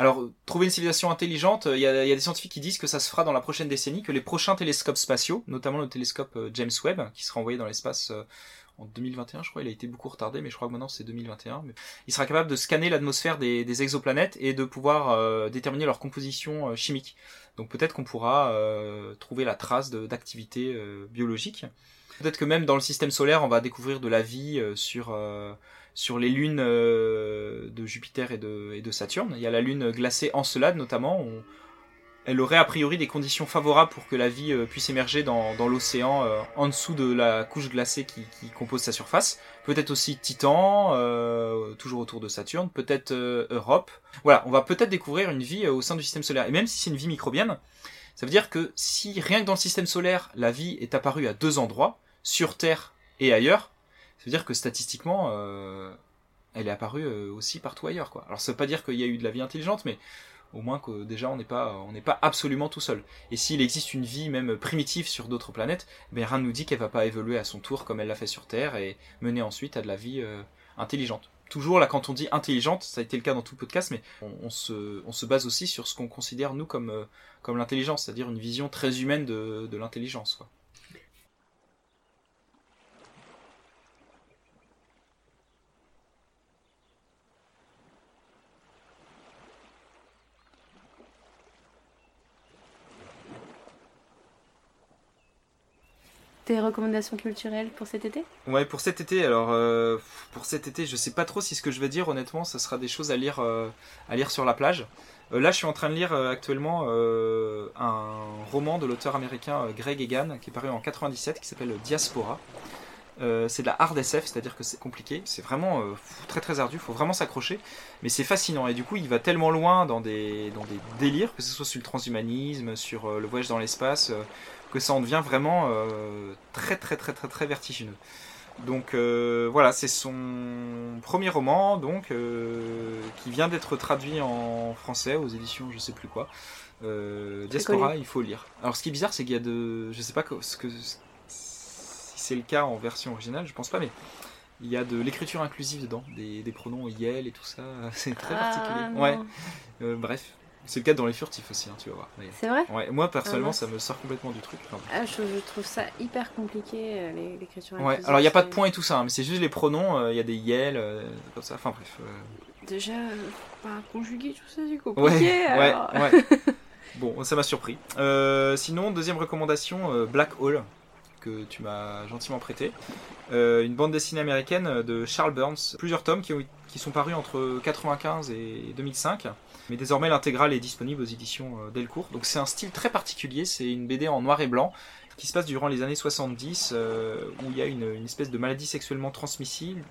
Alors, trouver une civilisation intelligente, il y, a, des scientifiques qui disent que ça se fera dans la prochaine décennie, que les prochains télescopes spatiaux, notamment le télescope euh, James Webb, qui sera envoyé dans l'espace euh, en 2021, je crois, il a été beaucoup retardé, mais je crois que maintenant c'est 2021. il sera capable de scanner l'atmosphère des, exoplanètes et de pouvoir euh, déterminer leur composition chimique. Donc peut-être qu'on pourra trouver la trace d'activité biologique. Peut-être que même dans le système solaire, on va découvrir de la vie sur sur les lunes euh, de Jupiter et de, Saturne. Il y a la lune glacée Encelade notamment. elle aurait a priori des conditions favorables pour que la vie euh, puisse émerger dans, l'océan euh, en dessous de la couche glacée qui, qui compose sa surface. Peut-être aussi Titan, toujours autour de Saturne, peut-être Europe. Voilà, on va peut-être découvrir une vie au sein du système solaire. Et même si c'est une vie microbienne, ça veut dire que si rien que dans le système solaire, la vie est apparue à deux endroits, sur Terre et ailleurs, ça veut dire que statistiquement, euh, elle est apparue euh, aussi partout ailleurs. Quoi. Alors ça veut pas dire qu'il y a eu de la vie intelligente, mais au moins que déjà on n'est pas on pas absolument tout seul. Et s'il existe une vie même primitive sur d'autres planètes, ben rien ne nous dit qu'elle va pas évoluer à son tour comme elle l'a fait sur Terre et mener ensuite à de la vie euh, intelligente. Toujours là quand on dit intelligente, ça a été le cas dans tout le podcast, mais on, se on se base aussi sur ce qu'on considère nous comme comme l'intelligence, c'est-à-dire une vision très humaine de, de l'intelligence. Quoi. Tes recommandations culturelles pour cet été? Ouais, pour cet été, alors euh, pour cet été, je sais pas trop si ce que je vais dire, honnêtement, ça sera des choses à lire, euh, à lire sur la plage. Euh, là, je suis en train de lire euh, actuellement un roman de l'auteur américain Greg Egan qui est paru en 97 qui s'appelle Diaspora. C'est de la hard SF, c'est-à-dire que c'est compliqué, c'est vraiment très très ardu, faut vraiment s'accrocher, mais c'est fascinant et du coup il va tellement loin dans des, dans des délires, que ce soit sur le transhumanisme, sur le voyage dans l'espace, que ça en devient vraiment euh, très très très très très vertigineux. Donc euh, voilà, c'est son premier roman, donc euh, qui vient d'être traduit en français aux éditions je sais plus quoi. Diaspora, il faut lire. Alors ce qui est bizarre, c'est qu'il y a de, je sais pas que- ce que si c'est le cas en version originale, je pense pas, mais il y a de l'écriture inclusive dedans, des, des pronoms Yel et tout ça, c'est très Ah, particulier. non. Ouais, bref, c'est le cas dans les furtifs aussi, hein, tu vas voir. C'est vrai Ouais, moi personnellement, mince. ça me sort complètement du truc. Ah, je, je trouve ça hyper compliqué, euh, l'écriture Ouais, inclusive, alors il n'y a pas de points et tout ça, hein, mais c'est juste les pronoms, euh, il y a des yel, euh, comme ça, enfin bref. euh, Déjà, euh, pas conjuguer tout ça, c'est Ouais, compliqué. ouais, alors. ouais. Bon, ça m'a surpris. Euh, sinon, deuxième recommandation, euh, Black Hole, que tu m'as gentiment prêté. Euh, une bande dessinée américaine de Charles Burns. Plusieurs tomes qui, ont- qui sont parus entre 95 et 2005. Mais désormais, l'intégrale est disponible aux éditions euh, Delcourt. Donc c'est un style très particulier, c'est une BD en noir et blanc qui se passe durant les années 70 euh, où il y a une, une espèce de maladie sexuellement transmissible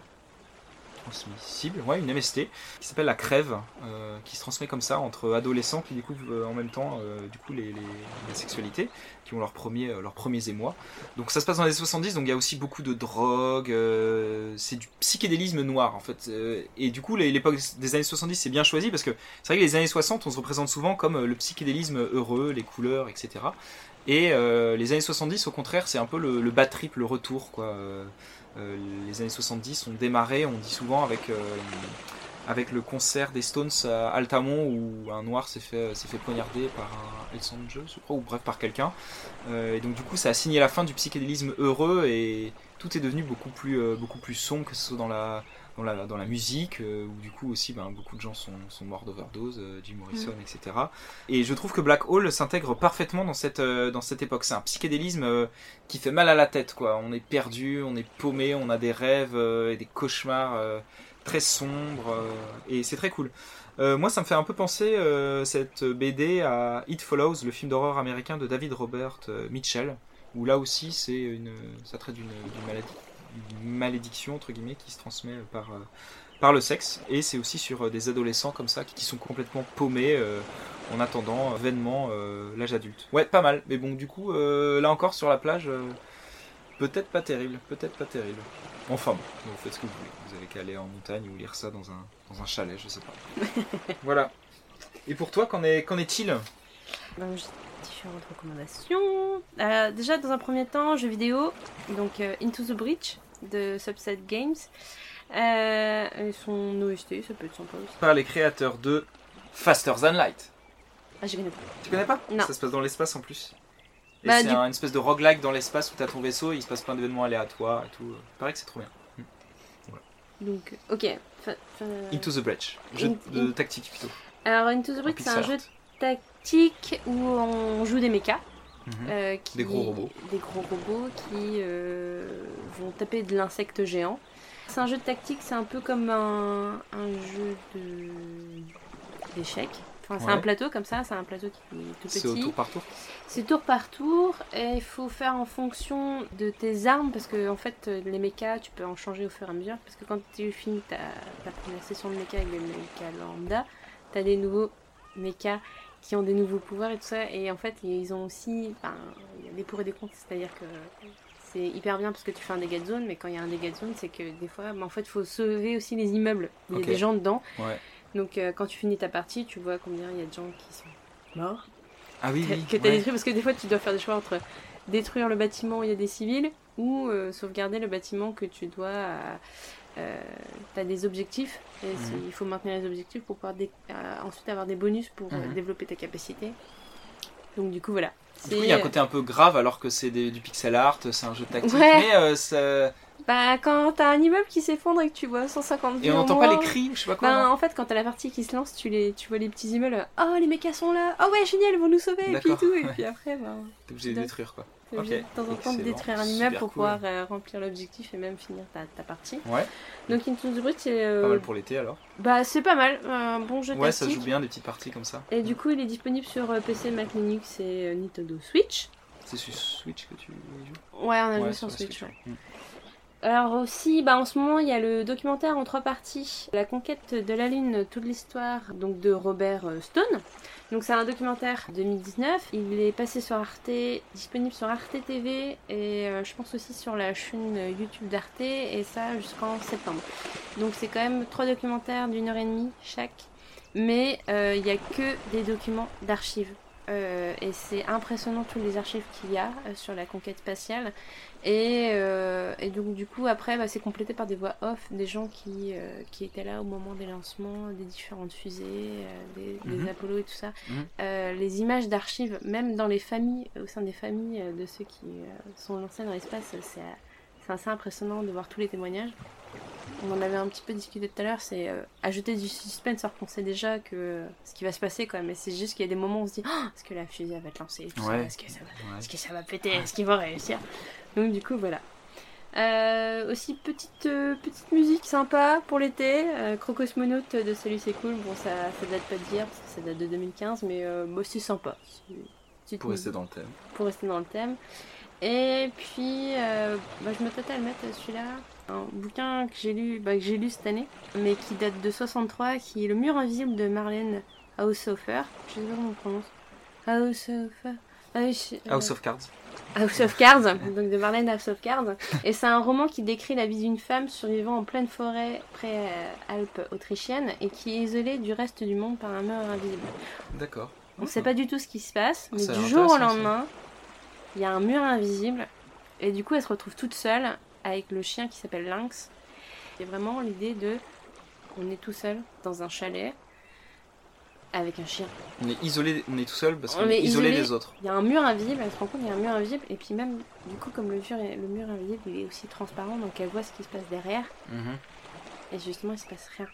transmissible, ouais, une MST qui s'appelle la crève, euh, qui se transmet comme ça entre adolescents qui découvrent euh, en même temps euh, du coup les, les- la sexualité, qui ont leurs premiers, euh, leurs premiers émois. Donc ça se passe dans les années 70, donc il y a aussi beaucoup de drogue, c'est du psychédélisme noir en fait. Et du coup l'époque des années 70 c'est bien choisi parce que c'est vrai que les années 60 on se représente souvent comme le psychédélisme heureux, les couleurs, etc. Et les années 70 au contraire c'est un peu le, le bad trip, le retour quoi. Euh, euh, les années 70 ont démarré, on dit souvent, avec, euh, avec le concert des Stones à Altamont où un noir s'est fait, s'est fait poignarder par un Hells Angels, je crois, ou bref par quelqu'un. Euh, et donc du coup ça a signé la fin du psychédélisme heureux et tout est devenu beaucoup plus, euh, beaucoup plus sombre, que ce soit dans la, dans la, dans la musique, euh, où du coup aussi ben, beaucoup de gens sont, sont morts d'overdose, euh, Jim Morrison, etc. Et je trouve que Black Hole s'intègre parfaitement dans cette, euh, dans cette époque. C'est un psychédélisme qui fait mal à la tête, quoi. On est perdu, on est paumé, on a des rêves et des cauchemars très sombres, et c'est très cool. Euh, moi, ça me fait un peu penser euh, cette BD à It Follows, le film d'horreur américain de David Robert Mitchell, où là aussi c'est une, ça traite d'une maladie, malédiction entre guillemets qui se transmet par euh, par le sexe, et c'est aussi sur euh, des adolescents comme ça qui, sont complètement paumés euh, en attendant euh, vainement euh, l'âge adulte. Ouais, pas mal. Mais bon, du coup, euh, là encore sur la plage, euh, peut-être pas terrible, peut-être pas terrible. Enfin bon, vous faites ce que vous voulez. Vous avez qu'à aller en montagne ou lire ça dans un, dans un chalet, je sais pas. voilà. Et pour toi, qu'en est, qu'en est-il? Donc, j'ai différentes recommandations. Euh, déjà, dans un premier temps, jeux vidéo. Donc, euh, Into the Breach de Subset Games. Euh, ils sont OST, ça peut être sympa aussi. Par les créateurs de Faster Than Light. Ah, je connais pas. Tu connais pas Non. Ça se passe dans l'espace en plus. Et Bah, c'est du- un- une espèce de roguelike dans l'espace où t'as ton vaisseau et il se passe plein d'événements aléatoires et tout. Il paraît que c'est trop bien. Donc, ok. Into the Breach. Jeu In- de tactique plutôt. Alors, Into the Breach, c'est un jeu art. tactique où on joue des mechas. Mhm. euh, qui- Des gros robots. Des gros robots qui euh, vont taper de l'insecte géant. C'est un jeu de tactique, c'est un peu comme un, un jeu de d'échecs. Enfin, c'est Ouais. un plateau comme ça, c'est un plateau qui est tout C'est au petit. tour par tour. C'est tour par tour et il faut faire en fonction de tes armes parce que en fait les mechas tu peux en changer au fur et à mesure parce que quand tu finis ta, ta première session de mecha avec des mechas lambda, t'as des nouveaux mechas qui ont des nouveaux pouvoirs et tout ça et en fait ils ont aussi, il y a des pour et des contre, c'est-à-dire que c'est hyper bien parce que tu fais un dégât de zone mais quand il y a un dégât de zone c'est que des fois bah, en fait faut sauver aussi les immeubles, il y a des gens dedans Ouais. Donc euh, quand tu finis ta partie, tu vois combien il y a de gens qui sont morts, Ah oui, que oui. que t'as ouais. détruit, parce que des fois tu dois faire des choix entre détruire le bâtiment où il y a des civils ou euh, sauvegarder le bâtiment que tu dois. à- euh, t'as des objectifs et Mhm. il faut maintenir les objectifs pour pouvoir euh, ensuite avoir des bonus pour euh, Mhm. développer ta capacité. Donc du coup voilà. Du coup, il y a un côté un peu grave alors que c'est du pixel art, c'est un jeu tactique, Ouais. mais euh, ça... Bah quand t'as un immeuble qui s'effondre et que tu vois 150 Et on en n'entend pas les cris je sais pas quoi. Non en fait, quand t'as la partie qui se lance, tu, les, tu vois les petits immeubles. Oh, les mechas sont là. Oh ouais, génial, ils vont nous sauver. Et puis tout. Et puis après, ben, T'es obligé de- détruire quoi. T'es de temps en temps de détruire un immeuble pour cool. pouvoir euh, remplir l'objectif et même finir ta, ta partie. Ouais, Donc Into the Breach, c'est euh, pas mal pour l'été alors. bah, c'est pas mal. Un bon jeu Ouais, ça joue bien des petites parties comme ça. Et du coup, il est disponible sur euh, PC, Mac, Linux et euh, Nintendo Switch. C'est sur Switch que tu joues? Ouais, on a Ouais, joué sur Switch. ouais. ouais. Mm. Alors aussi, bah, en ce moment, il y a le documentaire en trois parties, La conquête de la Lune, toute l'histoire donc de Robert euh, Stone. Donc c'est un documentaire 2019. Il est passé sur Arte, disponible sur Arte TV et euh, je pense aussi sur la chaîne YouTube d'Arte et ça jusqu'en septembre. Donc c'est quand même trois documentaires d'une heure et demie chaque, mais euh, il n'y a que des documents d'archives. Et c'est impressionnant tous les archives qu'il y a sur la conquête spatiale. Et, euh, et donc du coup après bah, c'est complété par des voix off des gens qui, euh, qui étaient là au moment des lancements des différentes fusées, euh, des, des Mhm. Apollo et tout ça. Mhm. Euh, les images d'archives, même dans les familles, au sein des familles euh, de ceux qui euh, sont lancés dans l'espace, c'est c'est assez impressionnant de voir tous les témoignages. On en avait un petit peu discuté tout à l'heure, c'est euh, ajouter du suspense alors qu'on sait déjà que euh, ce qui va se passer quand même. Mais c'est juste qu'il y a des moments où on se dit Oh, est-ce que la fusée va être lancée Ouais. Est-ce que ça va Ouais. est-ce que ça va péter Est-ce qu'ils vont réussir Donc du coup voilà. Euh, aussi petite euh, petite musique sympa pour l'été. Crocosmonaute de Salut c'est cool. Bon ça ça date pas parce que ça date de 2015 mais bah, c'est sympa. Rester dans le thème. pour rester dans le thème. Et puis euh, bah, je me tâtais à le mettre celui-là. Un bouquin que j'ai lu bah, que j'ai lu cette année mais qui date de 63 qui est Le mur invisible de Marlène Haushofer. Je sais pas comment on prononce. Haushofer. Ah, je- euh, House of Cards. House of Cards, donc de Marlène House of Cards. Et c'est un roman qui décrit la vie d'une femme survivant en pleine forêt près euh, Alpes autrichiennes et qui est isolée du reste du monde par un mur invisible. D'accord. On sait pas du tout ce qui se passe, mais Ça a du jour au ça. Il y a un mur invisible et du coup elle se retrouve toute seule avec le chien qui s'appelle Lynx. Et vraiment l'idée de on est tout seul dans un chalet avec un chien. On est isolé, on est tout seul parce On qu'on est est isolé isolé. des autres. Il y a un mur invisible, elle se rend compte qu'il y a un mur invisible et puis même du coup comme le mur, le mur invisible il est aussi transparent donc elle voit ce qui se passe derrière Mhm. et justement il se passe rien.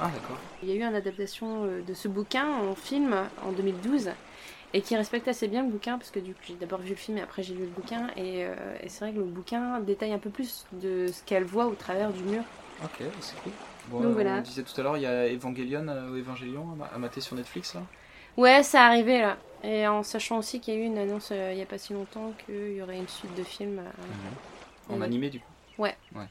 Ah d'accord. Il y a eu une adaptation euh, de ce bouquin en film en 2012 et qui respecte assez bien le bouquin parce que du coup j'ai d'abord vu le film et après j'ai lu le bouquin et, euh, et c'est vrai que le bouquin détaille un peu plus de ce qu'elle voit au travers du mur. Ok, c'est cool. Bon, Donc euh, voilà. On disait tout à l'heure, il y a Evangelion euh, ou Evangelion à ma- à mater sur Netflix là. Ouais, c'est arrivé là. Et en sachant aussi qu'il y a eu une annonce euh, il y a pas si longtemps qu'il y aurait une suite de films. euh, En animé du coup. Ouais. Ouais.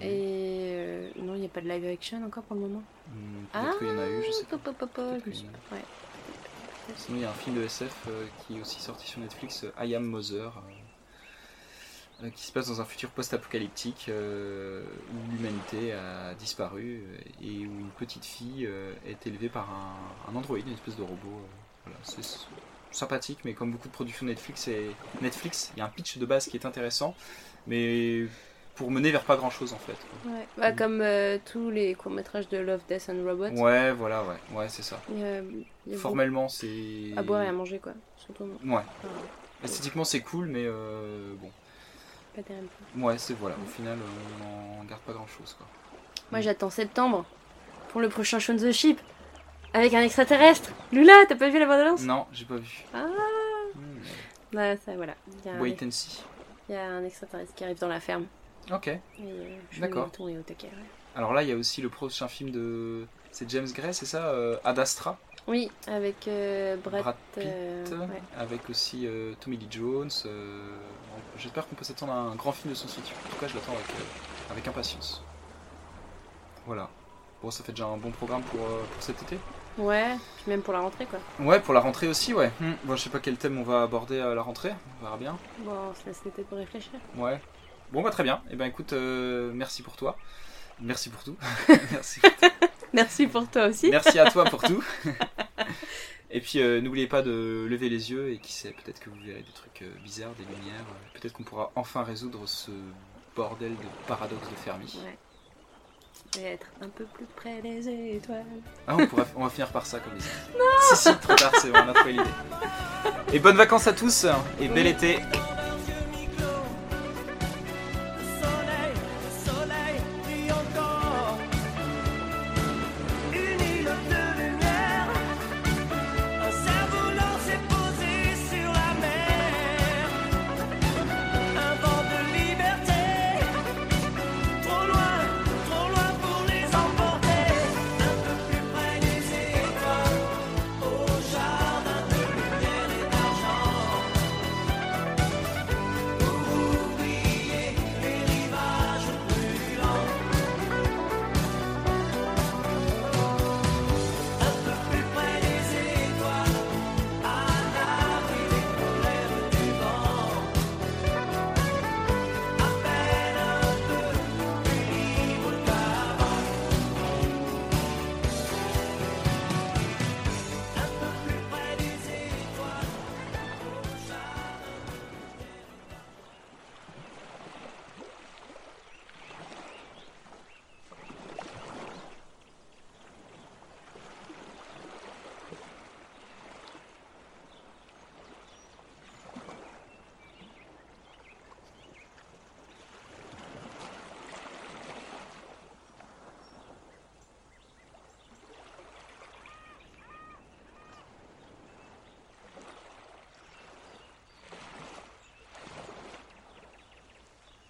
Et euh, non, il n'y a pas de live action encore pour le moment. Hmm, Peut-être qu'il y en a eu, je sais pas. pop, pop, pop, pop, Peut-être je me qu'il y suis- en a. ouais. Sinon, il y a un film de SF euh, qui est aussi sorti sur Netflix, euh, I Am Mother, euh, qui se passe dans un futur post-apocalyptique où l'humanité a disparu et où une petite fille est élevée par un, androïde, une espèce de robot. voilà, c'est sympathique, mais comme beaucoup de productions Netflix, et Netflix, il y a un pitch de base qui est intéressant, mais pour mener vers pas grand-chose en fait. Ouais. Bah, Mm. comme euh, tous les courts-métrages de Love, Death and Robots. Ouais, voilà, ouais, ouais, c'est ça. Y a, il y a Formellement, c'est. à boire et à manger, quoi. Surtout. Ouais. Enfin, Esthétiquement, c'est cool, mais euh, bon. pas terrible. Ouais, c'est voilà. Au final, euh, on en garde pas grand chose, quoi. Moi, j'attends septembre pour le prochain Shaun the Sheep avec un extraterrestre. Lula, t'as pas vu la bande-annonce? Non, j'ai pas vu. Ah. Bah, ça, voilà. Il y, a un, Wait and see. il y a un extraterrestre qui arrive dans la ferme. Ok. Et, je D'accord. tourner au taquet. ouais. Alors là, il y a aussi le prochain film de. C'est James Gray, c'est ça euh, Ad Astra? Oui, avec euh, Brett. Brad Pitt. euh, ouais. Avec aussi euh, Tommy Lee Jones. euh, J'espère qu'on peut s'attendre à un grand film de science-fiction. En tout cas, je l'attends avec, avec impatience. Voilà. Bon, ça fait déjà un bon programme pour, pour cet été. Ouais, puis même pour la rentrée, quoi. Ouais, pour la rentrée aussi, ouais. Hmm. Bon, je sais pas quel thème on va aborder à la rentrée. On verra bien. Bon, on se laisse l'été pour réfléchir. Ouais. Bon, bah très bien. Et ben écoute, euh, merci pour toi. Merci pour tout. merci. pour tout. Merci pour toi aussi. Merci à toi pour tout. Et puis euh, n'oubliez pas de lever les yeux et qui sait, peut-être que vous verrez des trucs euh, bizarres, des lumières. Peut-être qu'on pourra enfin résoudre ce bordel de paradoxe de Fermi. Ouais. Et être un peu plus près des étoiles. Ah, on, pourra- on va finir par ça comme ça. Si, si, trop tard, c'est bon, on a trouvé l'idée. Et bonnes vacances à tous et bel été